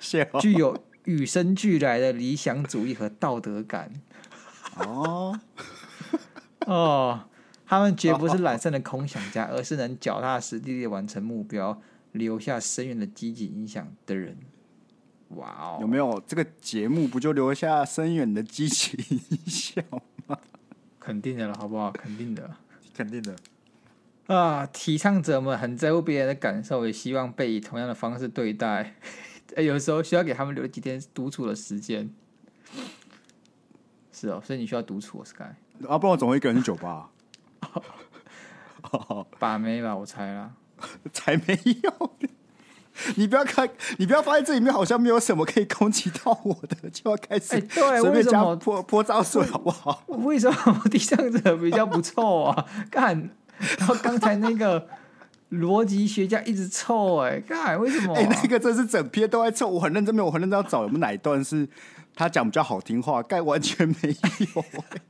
(laughs) 具有与生俱来的理想主义和道德感，哦，哦。他们绝不是懒散的空想家，而是能脚踏实地的完成目标、留下深远的积极影响的人。哇哦！有没有这个节目不就留下深远的积极影响吗？肯定的了，好不好？肯定的，肯定的。啊！提倡者们很在乎别人的感受，也希望被以同样的方式对待。(laughs) 有时候需要给他们留几天独处的时间。是哦，所以你需要独处，Sky。啊，不然我总会一个人去酒吧。把妹吧，我猜啦，(laughs) 才没有！(laughs) 你不要看，你不要发现这里面好像没有什么可以攻击到我的，就要开始随便加泼泼脏水，好不好？(laughs) 为什么第三者比较不臭啊？干，然后刚才那个逻辑学家一直臭、欸，哎，干，为什么、啊？哎、欸，那个真是整篇都在臭，我很认真，没有，我很认真要找有没有哪一段是他讲比较好听话，盖完全没有、欸。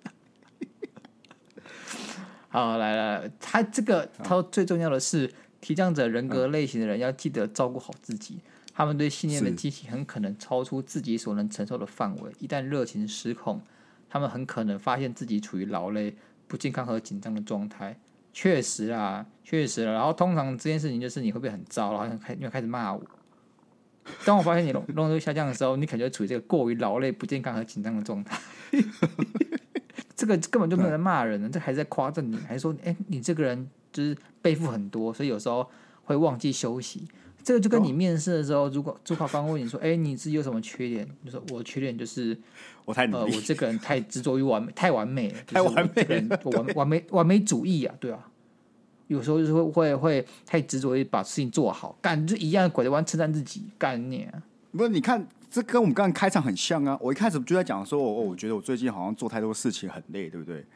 好，来来，他这个他最重要的是，提倡者人格类型的人要记得照顾好自己。他们对信念的激情很可能超出自己所能承受的范围。一旦热情失控，他们很可能发现自己处于劳累、不健康和紧张的状态。确实啊，确实了。然后通常这件事情就是你会不会很糟，然后开你会开始骂我。当我发现你容容度下降的时候，你可能就处于这个过于劳累、不健康和紧张的状态。这个根本就没有在骂人呢，这还在夸赞你，还是说，哎，你这个人就是背负很多，所以有时候会忘记休息。这个就跟你面试的时候，如果主考官问你说，哎，你自己有什么缺点？你说我缺点就是我太，呃，我这个人太执着于完美，太完美了，太完美，我完完美完美主义啊，对啊，有时候就是会会会太执着于把事情做好，干就一样拐着弯称赞自己，干你啊，不是你看。这跟我们刚刚开场很像啊！我一开始就在讲说，哦，我觉得我最近好像做太多事情很累，对不对？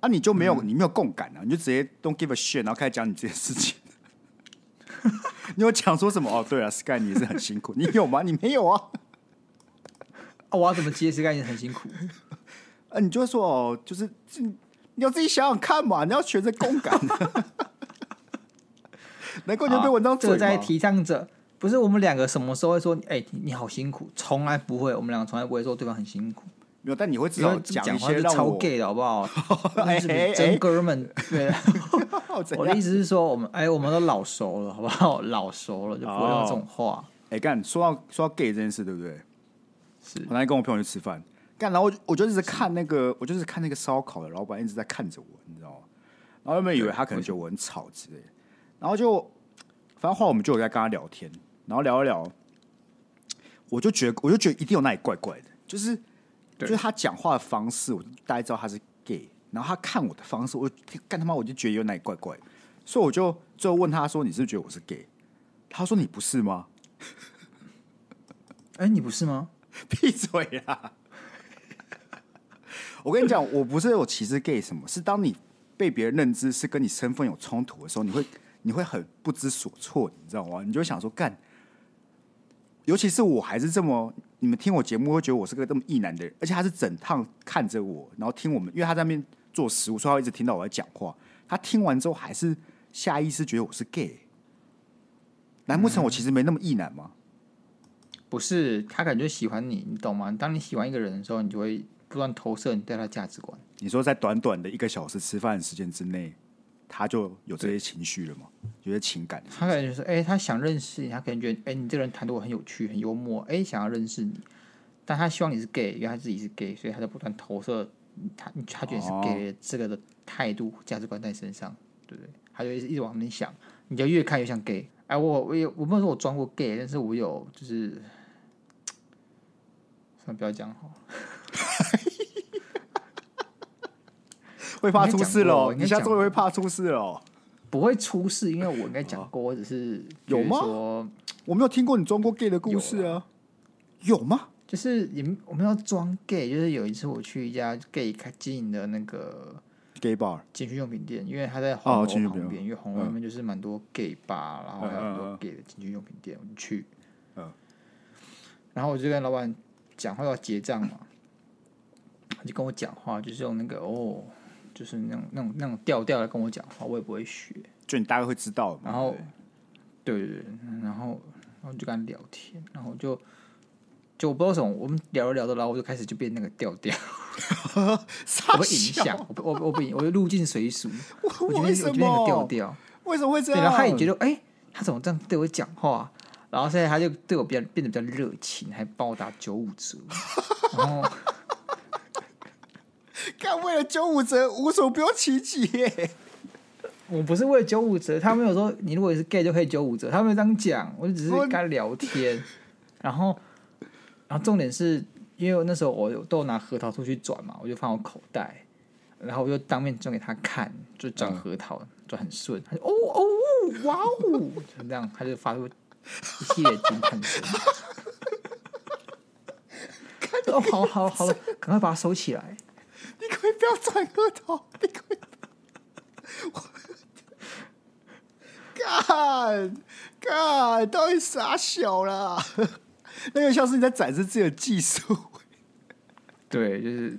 啊，你就没有、嗯、你没有共感啊？你就直接 don't give a shit，然后开始讲你这些事情。(laughs) 你有讲说什么？哦，对啊，Sky 你也是很辛苦，(laughs) 你有吗？你没有啊？啊，我要怎么接？Sky 你很辛苦？(laughs) 啊，你就会说哦，就是你要自己想想看嘛，你要学着共感。难怪你被文章这个在提倡者，不是我们两个什么时候会说？哎、欸，你好辛苦，从来不会，我们两个从来不会说对方很辛苦。没有，但你会至少讲一些让我超 gay 的好不好？(laughs) 真哥们，对。(laughs) 我的意思是说，我们哎，我们都老熟了，好不好？(laughs) 老熟了就不会用这种话。哎，干，说到说到 gay 这件事，对不对？是我那天跟我朋友去吃饭，干，然后我我就一直看那个，我就是看那个烧烤的老板一直在看着我，你知道吗？然后原本以为他可能觉得我很吵之类的？然后就反正后来我们就有在跟他聊天，然后聊一聊，我就觉得我就觉得一定有那里怪怪的，就是就是他讲话的方式，我大概知道他是 gay。然后他看我的方式，我干他妈我就觉得有哪里怪怪，所以我就最后问他说：“你是不是觉得我是 gay？” 他说：(laughs) “你不是吗？”哎，你不是吗？闭嘴啦！我跟你讲，我不是有歧视 gay 什么，是当你被别人认知是跟你身份有冲突的时候，你会你会很不知所措，你知道吗？你就会想说干，尤其是我还是这么，你们听我节目会觉得我是个这么异男的人，而且他是整趟看着我，然后听我们，因为他在那边。做食物，所以他一直听到我在讲话。他听完之后，还是下意识觉得我是 gay。难不成我其实没那么异男吗？不是，他感觉喜欢你，你懂吗？当你喜欢一个人的时候，你就会不断投射你对他的价值观。你说在短短的一个小时吃饭的时间之内，他就有这些情绪了嘛？有些情感？他感觉说，哎、欸，他想认识你，他可能觉得，哎、欸，你这个人谈的我很有趣，很幽默，哎、欸，想要认识你。但他希望你是 gay，因为他自己是 gay，所以他在不断投射。他他觉得是 gay 这个的态度价值观在身上，对不对？他就一直一直往那边想，你就越看越像 gay。哎，我我有我没有说我装过 gay，但是我有就是，算了，不要讲好 (laughs) 会怕出事喽！你下次会怕出事喽？不会出事，因为我应该讲过，我只是有吗？我没有听过你装过 gay 的故事啊，有吗？就是你们我们要装 gay，就是有一次我去一家 gay 开经营的那个 gay bar 情趣用品店，因为他在红楼旁边，因为红楼里面就是蛮多 gay bar，然后还有很多 gay 的情趣用品店，我就去，然后我就跟老板讲话要结账嘛，他就跟我讲话，就是用那个哦，就是那种那种那种调调来跟我讲话，我也不会学，就你大概会知道，然后对对对，然后然后就跟他聊天，然后就。就我不知道什么，我们聊着聊着，然后我就开始就变那个调调，(laughs) 我被影响，我我我被我就入境随俗，(laughs) 我觉得我就变那个调调，为什么会这样？然后他也觉得，哎、欸，他怎么这样对我讲话？然后现在他就对我变变得比较热情，还帮我打九五折。(laughs) 然后，干为了九五折，无所不用其极耶！我不是为了九五折，他们有说你如果是 gay 就可以九五折，他没有这样讲，我就只是跟他聊天，然后。然后重点是因为那时候我有都有拿核桃出去转嘛，我就放我口袋，然后我就当面转给他看，就转核桃转很顺，他就哦哦哇哦，就这样，他就发出一系列惊叹声。(laughs) 哦，好好好了，赶快把它收起来。你可以不要转核桃，(laughs) 你可以。干干，到底傻小了？(laughs) 那个像是你在展示自己的技术，(laughs) 对，就是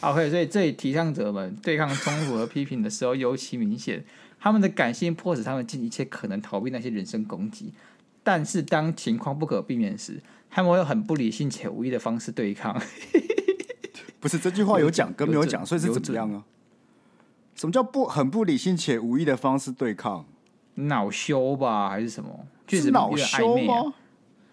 OK。所以这里提倡者们对抗冲突和批评的时候尤其明显，他们的感性迫使他们尽一切可能逃避那些人身攻击，但是当情况不可避免时，他们会用很不理性且无意的方式对抗。(laughs) 不是这句话有讲跟没有讲，所以是怎么样啊？什么叫不很不理性且无意的方式对抗？恼羞吧，还是什么？确实恼羞吗？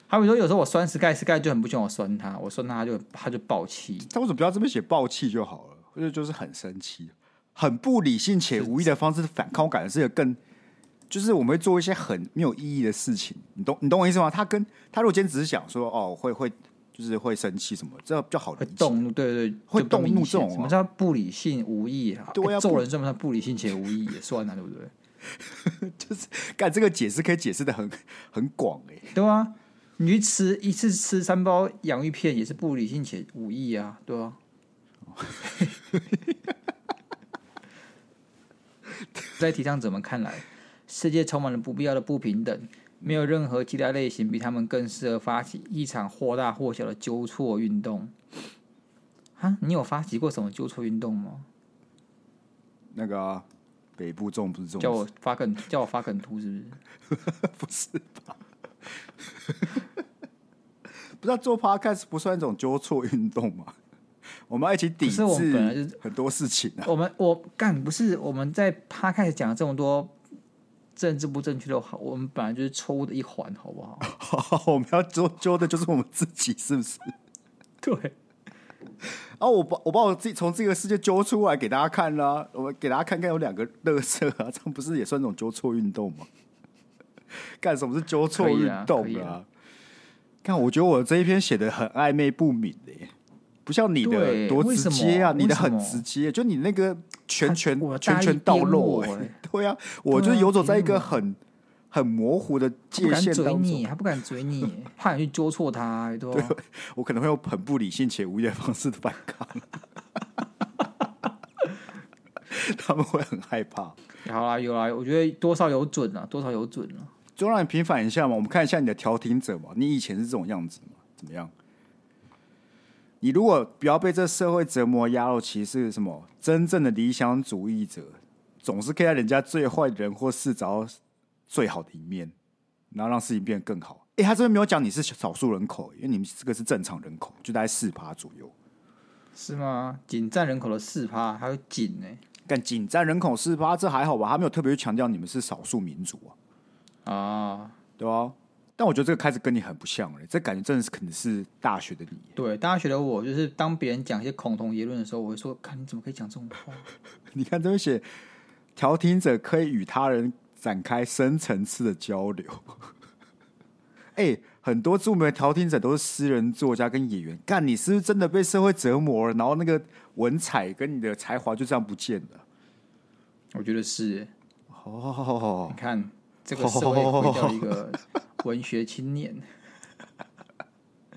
好比说，有时候我酸 Sky，Sky 就很不喜欢我酸他，我酸他，他就他就爆气。他为什么不要这么写爆气就好了？或者就是很生气，很不理性且无意的方式反抗，我感觉是更就是我们会做一些很没有意义的事情。你懂你懂我意思吗？他跟他如果今天只是想说哦，会会就是会生气什么，这比较好的动怒，对对，对，会动怒这种什么叫不理性无意啊？对啊，揍人算不算不理性且无意也算啊，对不对？(laughs) 就是干这个解释可以解释的很很广哎，对啊，你去吃一次吃三包洋芋片也是不理性且无意啊，对啊。(laughs) 在提倡者们看来，世界充满了不必要的不平等，没有任何其他类型比他们更适合发起一场或大或小的纠错运动。啊，你有发起过什么纠错运动吗？那个、啊、北部粽不是粽，叫我发梗，叫我发梗图是不是？(laughs) 不是吧？(laughs) 不知道做 podcast 不算一种纠错运动吗？我们要一起抵制，本来就是很多事情啊。我们我干不是我们在 podcast 讲了这么多政治不正确的话，我们本来就是错误的一环，好不好？好，(laughs) 我们要纠纠的就是我们自己，是不是？(laughs) 对。然后我把我把我自己从这个世界揪出来给大家看啦、啊，我们给大家看看有两个乐色啊，这样不是也算一种纠错运动吗？(laughs) 干什么是纠错运动啊？啊看，我觉得我这一篇写的很暧昧不明的耶，不像你的多直接啊，你的很直接，就你那个拳拳拳拳到肉哎，(laughs) 对啊，我就游走在一个很。很模糊的界限当中，还不敢嘴你，还不敢嘴你，怕你去纠错他，对吧？我可能会用很不理性且无言方式的反抗，(laughs) 他们会很害怕。好啦，有啦，我觉得多少有准啊，多少有准啊。就让你平反一下嘛，我们看一下你的调停者嘛，你以前是这种样子嘛？怎么样？你如果不要被这社会折磨压肉，其实是什么？真正的理想主义者总是可以在人家最坏的人或事找到最好的一面，然后让事情变得更好。哎，他这边没有讲你是少数人口，因为你们这个是正常人口，就大概四趴左右，是吗？仅占人口的四趴，还有仅呢？但仅占人口四趴，这还好吧？他没有特别去强调你们是少数民族啊，啊，对吧？但我觉得这个开始跟你很不像了，这感觉真的是可能是大学的你。对，大学的我，就是当别人讲一些恐同言论的时候，我会说：看你怎么可以讲这种话？(laughs) 你看这边写，调停者可以与他人。展开深层次的交流。哎、欸，很多著名的调停者都是诗人、作家跟演员。干，你是不是真的被社会折磨了？然后那个文采跟你的才华就这样不见了？我觉得是。哦，你看这个社会 (laughs) 毁掉一个 (laughs) 文学青年。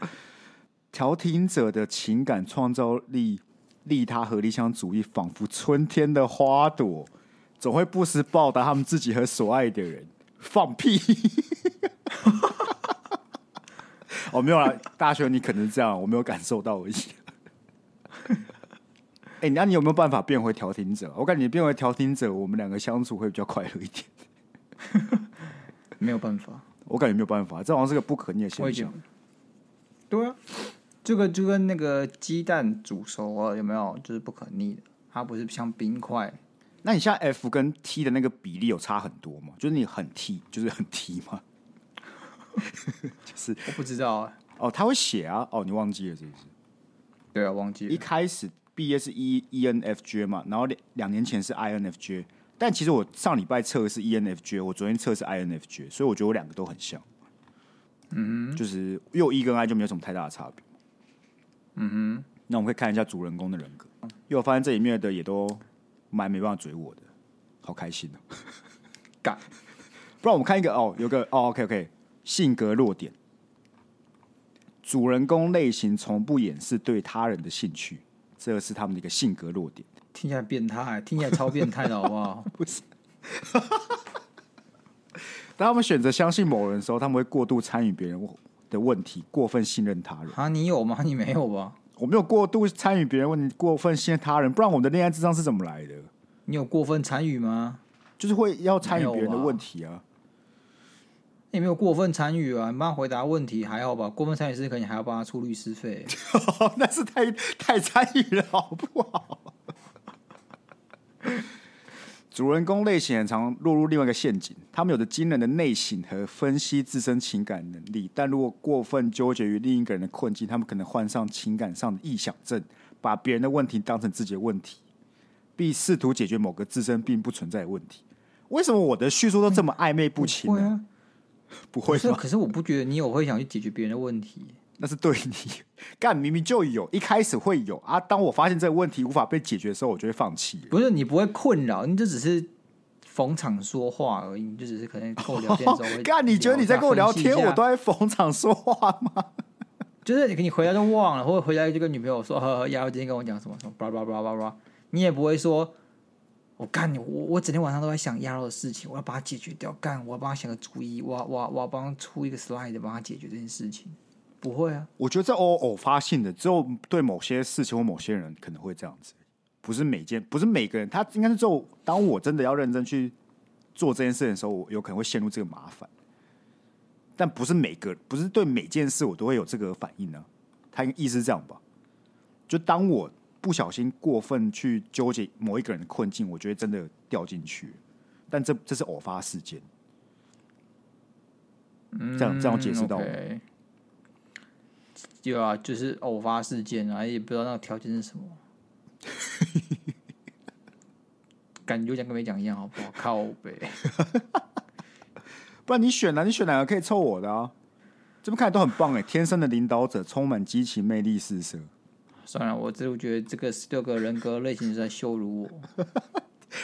(laughs) 调停者的情感创造力、利他和理想主义，仿佛春天的花朵。总会不时报答他们自己和所爱的人。放屁！哦，没有啦，大学你可能是这样，我没有感受到而已。哎、欸，那你有没有办法变回调停者？我感觉你变回调停者，我们两个相处会比较快乐一点。(laughs) 没有办法，我感觉没有办法，这好像是个不可逆的现象。对啊，这个就跟那个鸡蛋煮熟了，有没有？就是不可逆的，它不是像冰块。那你现在 F 跟 T 的那个比例有差很多吗？就是你很 T，就是很 T 吗？(laughs) 就是我不知道啊。哦，他会写啊。哦，你忘记了是不是？对啊，忘记了。一开始毕业是 E E N F J 嘛，然后两两年前是 I N F J，但其实我上礼拜测的是 E N F J，我昨天测是 I N F J，所以我觉得我两个都很像。嗯哼，就是又 E 跟 I 就没有什么太大的差别。嗯哼，那我们可以看一下主人公的人格，因为我发现这里面的也都。蛮没办法追我的，好开心哦！(laughs) 干，不然我们看一个哦，有个哦，OK OK，性格弱点，主人公类型从不掩饰对他人的兴趣，这个是他们的一个性格弱点。听起来变态，听起来超变态的好不好？(laughs) 不是，(laughs) 当他们选择相信某人的时候，他们会过度参与别人的问题，过分信任他人。啊，你有吗？你没有吧？我没有过度参与别人问题，过分信任他人，不然我们的恋爱智商是怎么来的？你有过分参与吗？就是会要参与别人的问题啊。你没，有过分参与啊？你帮他回答问题还好吧？过分参与是可能还要帮他出律师费，(laughs) 那是太太参与了，好不好？主人公类型很常落入另外一个陷阱，他们有着惊人的内省和分析自身情感能力，但如果过分纠结于另一个人的困境，他们可能患上情感上的臆想症，把别人的问题当成自己的问题，并试图解决某个自身并不存在的问题。为什么我的叙述都这么暧昧不清呢？嗯，不会啊，不会。可是我不觉得你有会想去解决别人的问题。那是对你 (laughs) 干，明明就有，一开始会有啊。当我发现这个问题无法被解决的时候，我就会放弃。不是你不会困扰，你就只是逢场说话而已，你就只是可能跟我聊天的时候会。(laughs) 干，你觉得你在跟我聊天，我都在逢场说话吗？(laughs) 就是你，你回来就忘了，或者回来就跟女朋友说：“呵呵，丫头今天跟我讲什么什么，巴拉巴拉巴拉巴拉。”你也不会说：“我干你，我我整天晚上都在想鸭肉的事情，我要把它解决掉。干，我要帮他想个主意，我要我要我要帮他出一个 slide，帮他解决这件事情。不会啊，我觉得这偶偶发性的，只有对某些事情或某些人可能会这样子，不是每件，不是每个人。他应该是只有当我真的要认真去做这件事的时候，我有可能会陷入这个麻烦。但不是每个，不是对每件事我都会有这个反应呢、啊。他意思是这样吧？就当我不小心过分去纠结某一个人的困境，我觉得真的掉进去。但这这是偶发事件，嗯、这样这样解释到。Okay. 对啊，就是偶发事件啊，也不知道那个条件是什么，感觉讲跟没讲一样，好不好？靠呗，(laughs) 不然你选啊，你选哪个可以凑我的啊？这边看来都很棒哎，天生的领导者，充满激情，魅力四射。算了，我就觉得这个十六个人格类型是在羞辱我。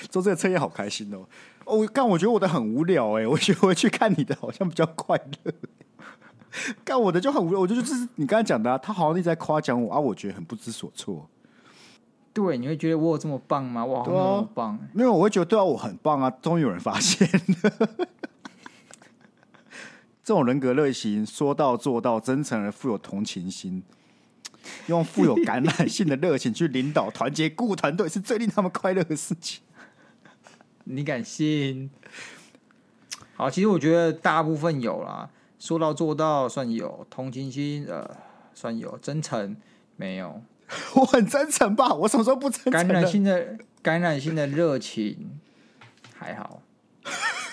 做这个测验好开心哦！哦，但我觉得我的很无聊哎，我觉得回去看你的好像比较快乐。(laughs) 干我的就很无聊，我觉得就是你刚才讲的、啊，他好像一直在夸奖我啊，我觉得很不知所措。对，你会觉得我有这么棒吗？我好像那么棒、欸，没有，我会觉得对啊，我很棒啊，终于有人发现了。(laughs) 这种人格类型，说到做到，真诚而富有同情心，用富有感染性的热情去领导、团结、顾团队，是最令他们快乐的事情。(laughs) 你敢信？好，其实我觉得大部分有啦。说到做到，算有同情心，呃，算有真诚，没有。(laughs) 我很真诚吧？我什么时候不真诚？感染性的感染性的热情还好。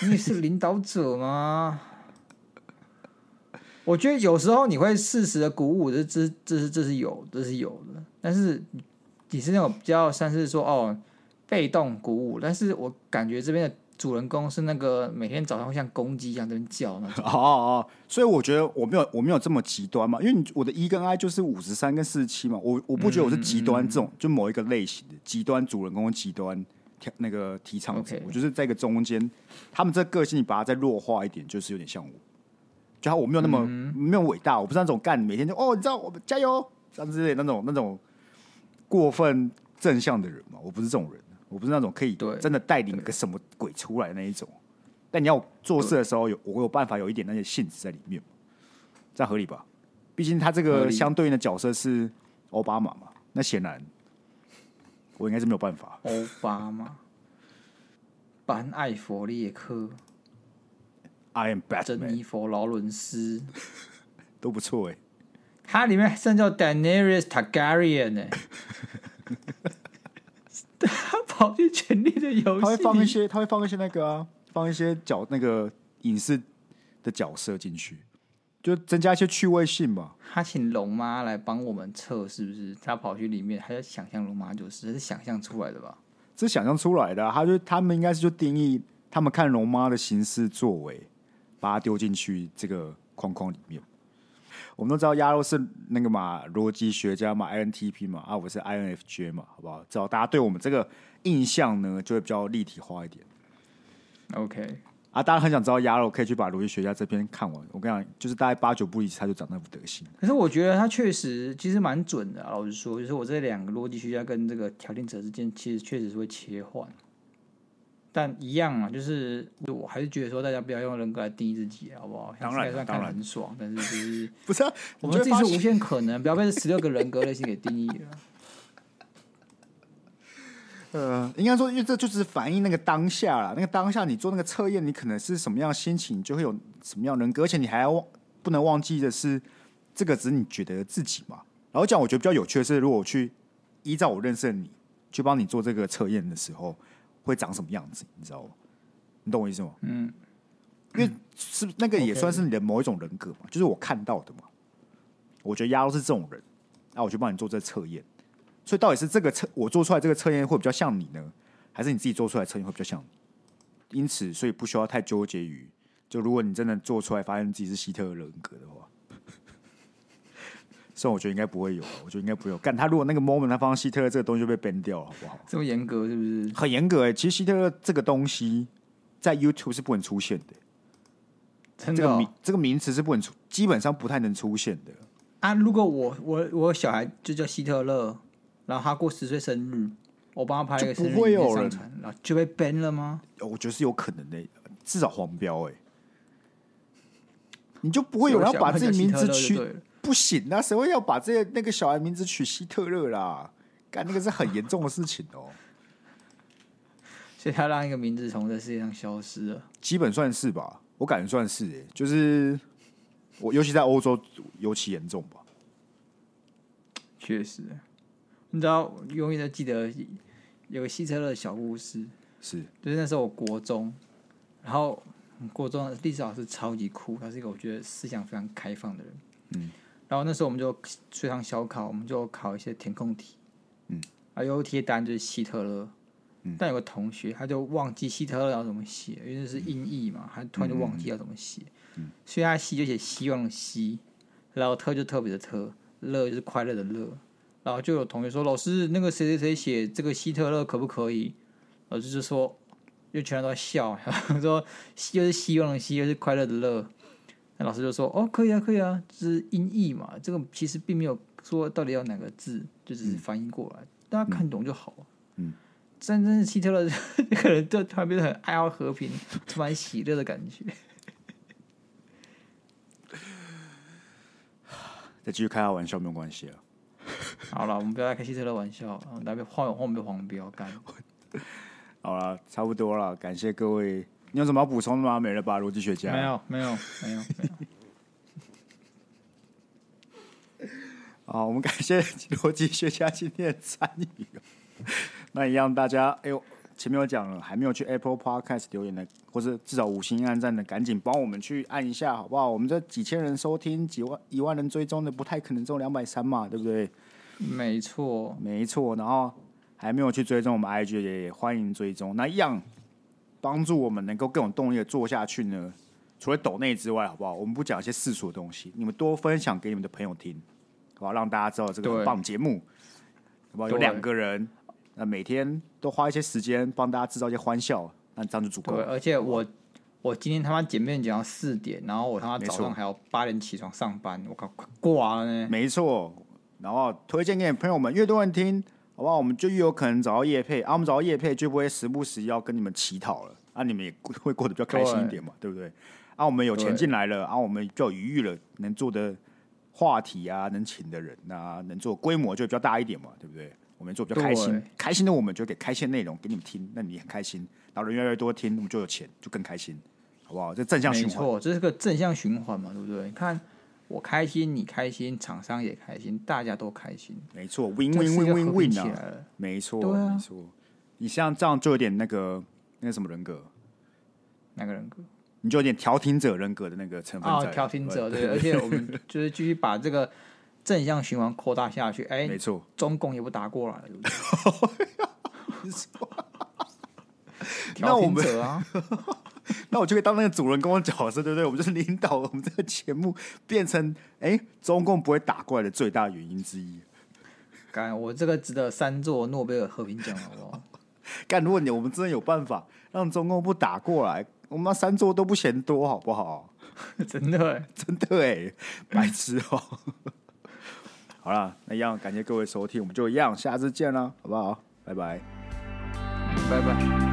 你是领导者吗？我觉得有时候你会适时的鼓舞，这这这是这是有，这是有的。但是你是那种比较像是说哦，被动鼓舞。但是我感觉这边的。主人公是那个每天早上会像公鸡一样在那叫那种。(laughs) 哦哦，所以我觉得我没有我没有这么极端嘛，因为我的 E 跟 I 就是五十三跟四十七嘛，我我不觉得我是极端这种，嗯嗯、就某一个类型的极端主人公，极端那个提倡者我就是在一个中间，他们这个个性你把它再弱化一点，就是有点像我，就我没有那么、嗯、没有伟大，我不是那种干每天就哦，你知道我们加油这样之类那种那种过分正向的人嘛，我不是这种人。我不是那种可以真的带领个什么鬼出来的那一种，但你要做事的时候有我有办法有一点那些性质在里面，这样合理吧？毕竟他这个相对应的角色是奥巴马嘛，那显然我应该是没有办法。奥巴马、班艾佛列克、I am Batman、珍妮佛劳伦斯。都不错哎、欸，他里面甚至叫 Daenerys Targaryen 哎、欸。(laughs) 他跑去权力的游戏，他会放一些，他会放一些那个啊，放一些角那个影视的角色进去，就增加一些趣味性吧。他请龙妈来帮我们测，是不是？他跑去里面，他在想象龙妈就是，是想象出来的吧？这是想象出来的、啊，他就他们应该是就定义他们看龙妈的形式作为，把它丢进去这个框框里面。我们都知道鸭肉是那个嘛逻辑学家嘛，INTP 嘛，啊，我是 INFJ 嘛，好不好？只要大家对我们这个印象呢，就会比较立体化一点。OK，啊，大家很想知道鸭肉，可以去把逻辑学家这篇看完。我跟你讲，就是大概八九不离十，他就长那副德行。可是我觉得他确实其实蛮准的。老实说，就是我这两个逻辑学家跟这个条件者之间，其实确实是会切换。但一样啊，就是我还是觉得说，大家不要用人格来定义自己，好不好？当然，算看很爽，但是就是 (laughs) 不是啊？我们自己是无限可能，不要被这十六个人格类型给定义了。呃，应该说，因为这就是反映那个当下啦。那个当下，你做那个测验，你可能是什么样心情，就会有什么样人格，而且你还要忘不能忘记的是，这个只是你觉得自己嘛。然后讲，我觉得比较有趣的是，如果我去依照我认识的你去帮你做这个测验的时候。会长什么样子？你知道吗？你懂我意思吗？嗯，因为是那个也算是你的某一种人格嘛，就是我看到的嘛。我觉得丫都是这种人，那我就帮你做这测验。所以到底是这个测我做出来这个测验会比较像你呢，还是你自己做出来测验会比较像你？因此，所以不需要太纠结于，就如果你真的做出来发现自己是希特勒人格的话。(laughs) 所以我觉得应该不会有，我觉得应该不会有。干他如果那个 moment 他放希特勒这个东西就被 ban 掉了，好不好？这么严格是不是？很严格哎、欸。其实希特勒这个东西在 YouTube 是不能出现的，真的、哦、这个名这个名词是不能出，基本上不太能出现的。啊，如果我我我小孩就叫希特勒，然后他过十岁生日，我帮他拍一个就不会有人上传，然后就被 ban 了吗？我觉得是有可能的，至少黄标哎、欸，你就不会有人要把自己名字取不行啊？谁会要把这那个小孩名字取希特勒啦？干那个是很严重的事情哦、喔。(laughs) 所以他让一个名字从这世界上消失了，基本算是吧，我感觉算是就是我尤其在欧洲尤其严重吧。确实，你知道，永远都记得有个希特勒的小故事，是。就是那时候我国中，然后国中的历史老师超级酷，他是一个我觉得思想非常开放的人，嗯，然后那时候我们就随堂小考，我们就考一些填空题，嗯，啊，有一题答案就是希特勒。但有个同学他就忘记希特勒要怎么写，因为那是音译嘛，他突然就忘记要怎么写，所以他希就写希望的希，然后特就特别的特，乐就是快乐的乐，然后就有同学说，老师那个谁谁谁写这个希特勒可不可以？老师就说，就全都在笑，然 (laughs) 后说希就是希望的希，又是快乐的乐，那老师就说哦可以啊可以啊，就是音译嘛，这个其实并没有说到底要哪个字，就只是翻译过来，大家看懂就好。嗯。真正是希特勒，这个人就突然变得很爱好和平，充满喜乐的感觉。(laughs) 再继续开下玩笑没有关系啊。(laughs) 好了，我们不要再开希特勒玩笑，来边换换边黄标干。(laughs) 好了，差不多了，感谢各位。你有什么要补充的吗？没了吧，逻辑学家？没有，没有，没有，没有。(laughs) 好，我们感谢逻辑学家今天的参与。那一样，大家哎呦，前面有讲了，还没有去 Apple Podcast 留言的，或者至少五星按赞的，赶紧帮我们去按一下，好不好？我们这几千人收听，几万、一万人追踪的，不太可能中两百三嘛，对不对？没错，没错。然后还没有去追踪我们 IG 的，也欢迎追踪。那一样帮助我们能够更有动力的做下去呢？除了抖内之外，好不好？我们不讲一些世俗的东西，你们多分享给你们的朋友听，好不好？让大家知道这个很棒节目，好不好？有两个人。那每天都花一些时间帮大家制造一些欢笑，那这样就足够而且我我今天他妈剪片剪到四点，然后我他妈早上还要八点起床上班，我靠，快挂了呢。没错，然后推荐给朋友们，越多人听，好不好？我们就越有可能找到叶配，啊，我们找到叶配就不会时不时要跟你们乞讨了，啊，你们也会过得比较开心一点嘛，对，对不对？啊，我们有钱进来了，啊，我们就有余裕了，能做的话题啊，能请的人啊，能做规模就比较大一点嘛，对不对？我们做比较开心，开心的我们就给开心的内容给你们听，那你很开心，然后人越来越多听，我们就有钱，就更开心，好不好？这正向循环，没错，这是个正向循环嘛，对不对？你看我开心，你开心，厂商也开心，大家都开心，没错，win win win win win 起来了，没错，没错。你像这样就有点那个那个什么人格，哪个人格？你就有点调停者人格的那个成分在，调停者对，而且我们就是继续把这个。正向循环扩大下去，哎、欸，没错，中共也不打过来了，对不对？那我们啊，(laughs) 那我就可以当那个主人公的角色，对不对？我们就是领导我们这个节目，变成哎、欸，中共不会打过来的最大原因之一。干，我这个值得三座诺贝尔和平奖，好不好？(laughs) 干，如果你我们真的有办法让中共不打过来，我们三座都不嫌多，好不好？(laughs) 真的、欸，(laughs) 真的哎，白痴哦。好了，那一样感谢各位收听，我们就一样，下次见了，好不好？拜拜，拜拜。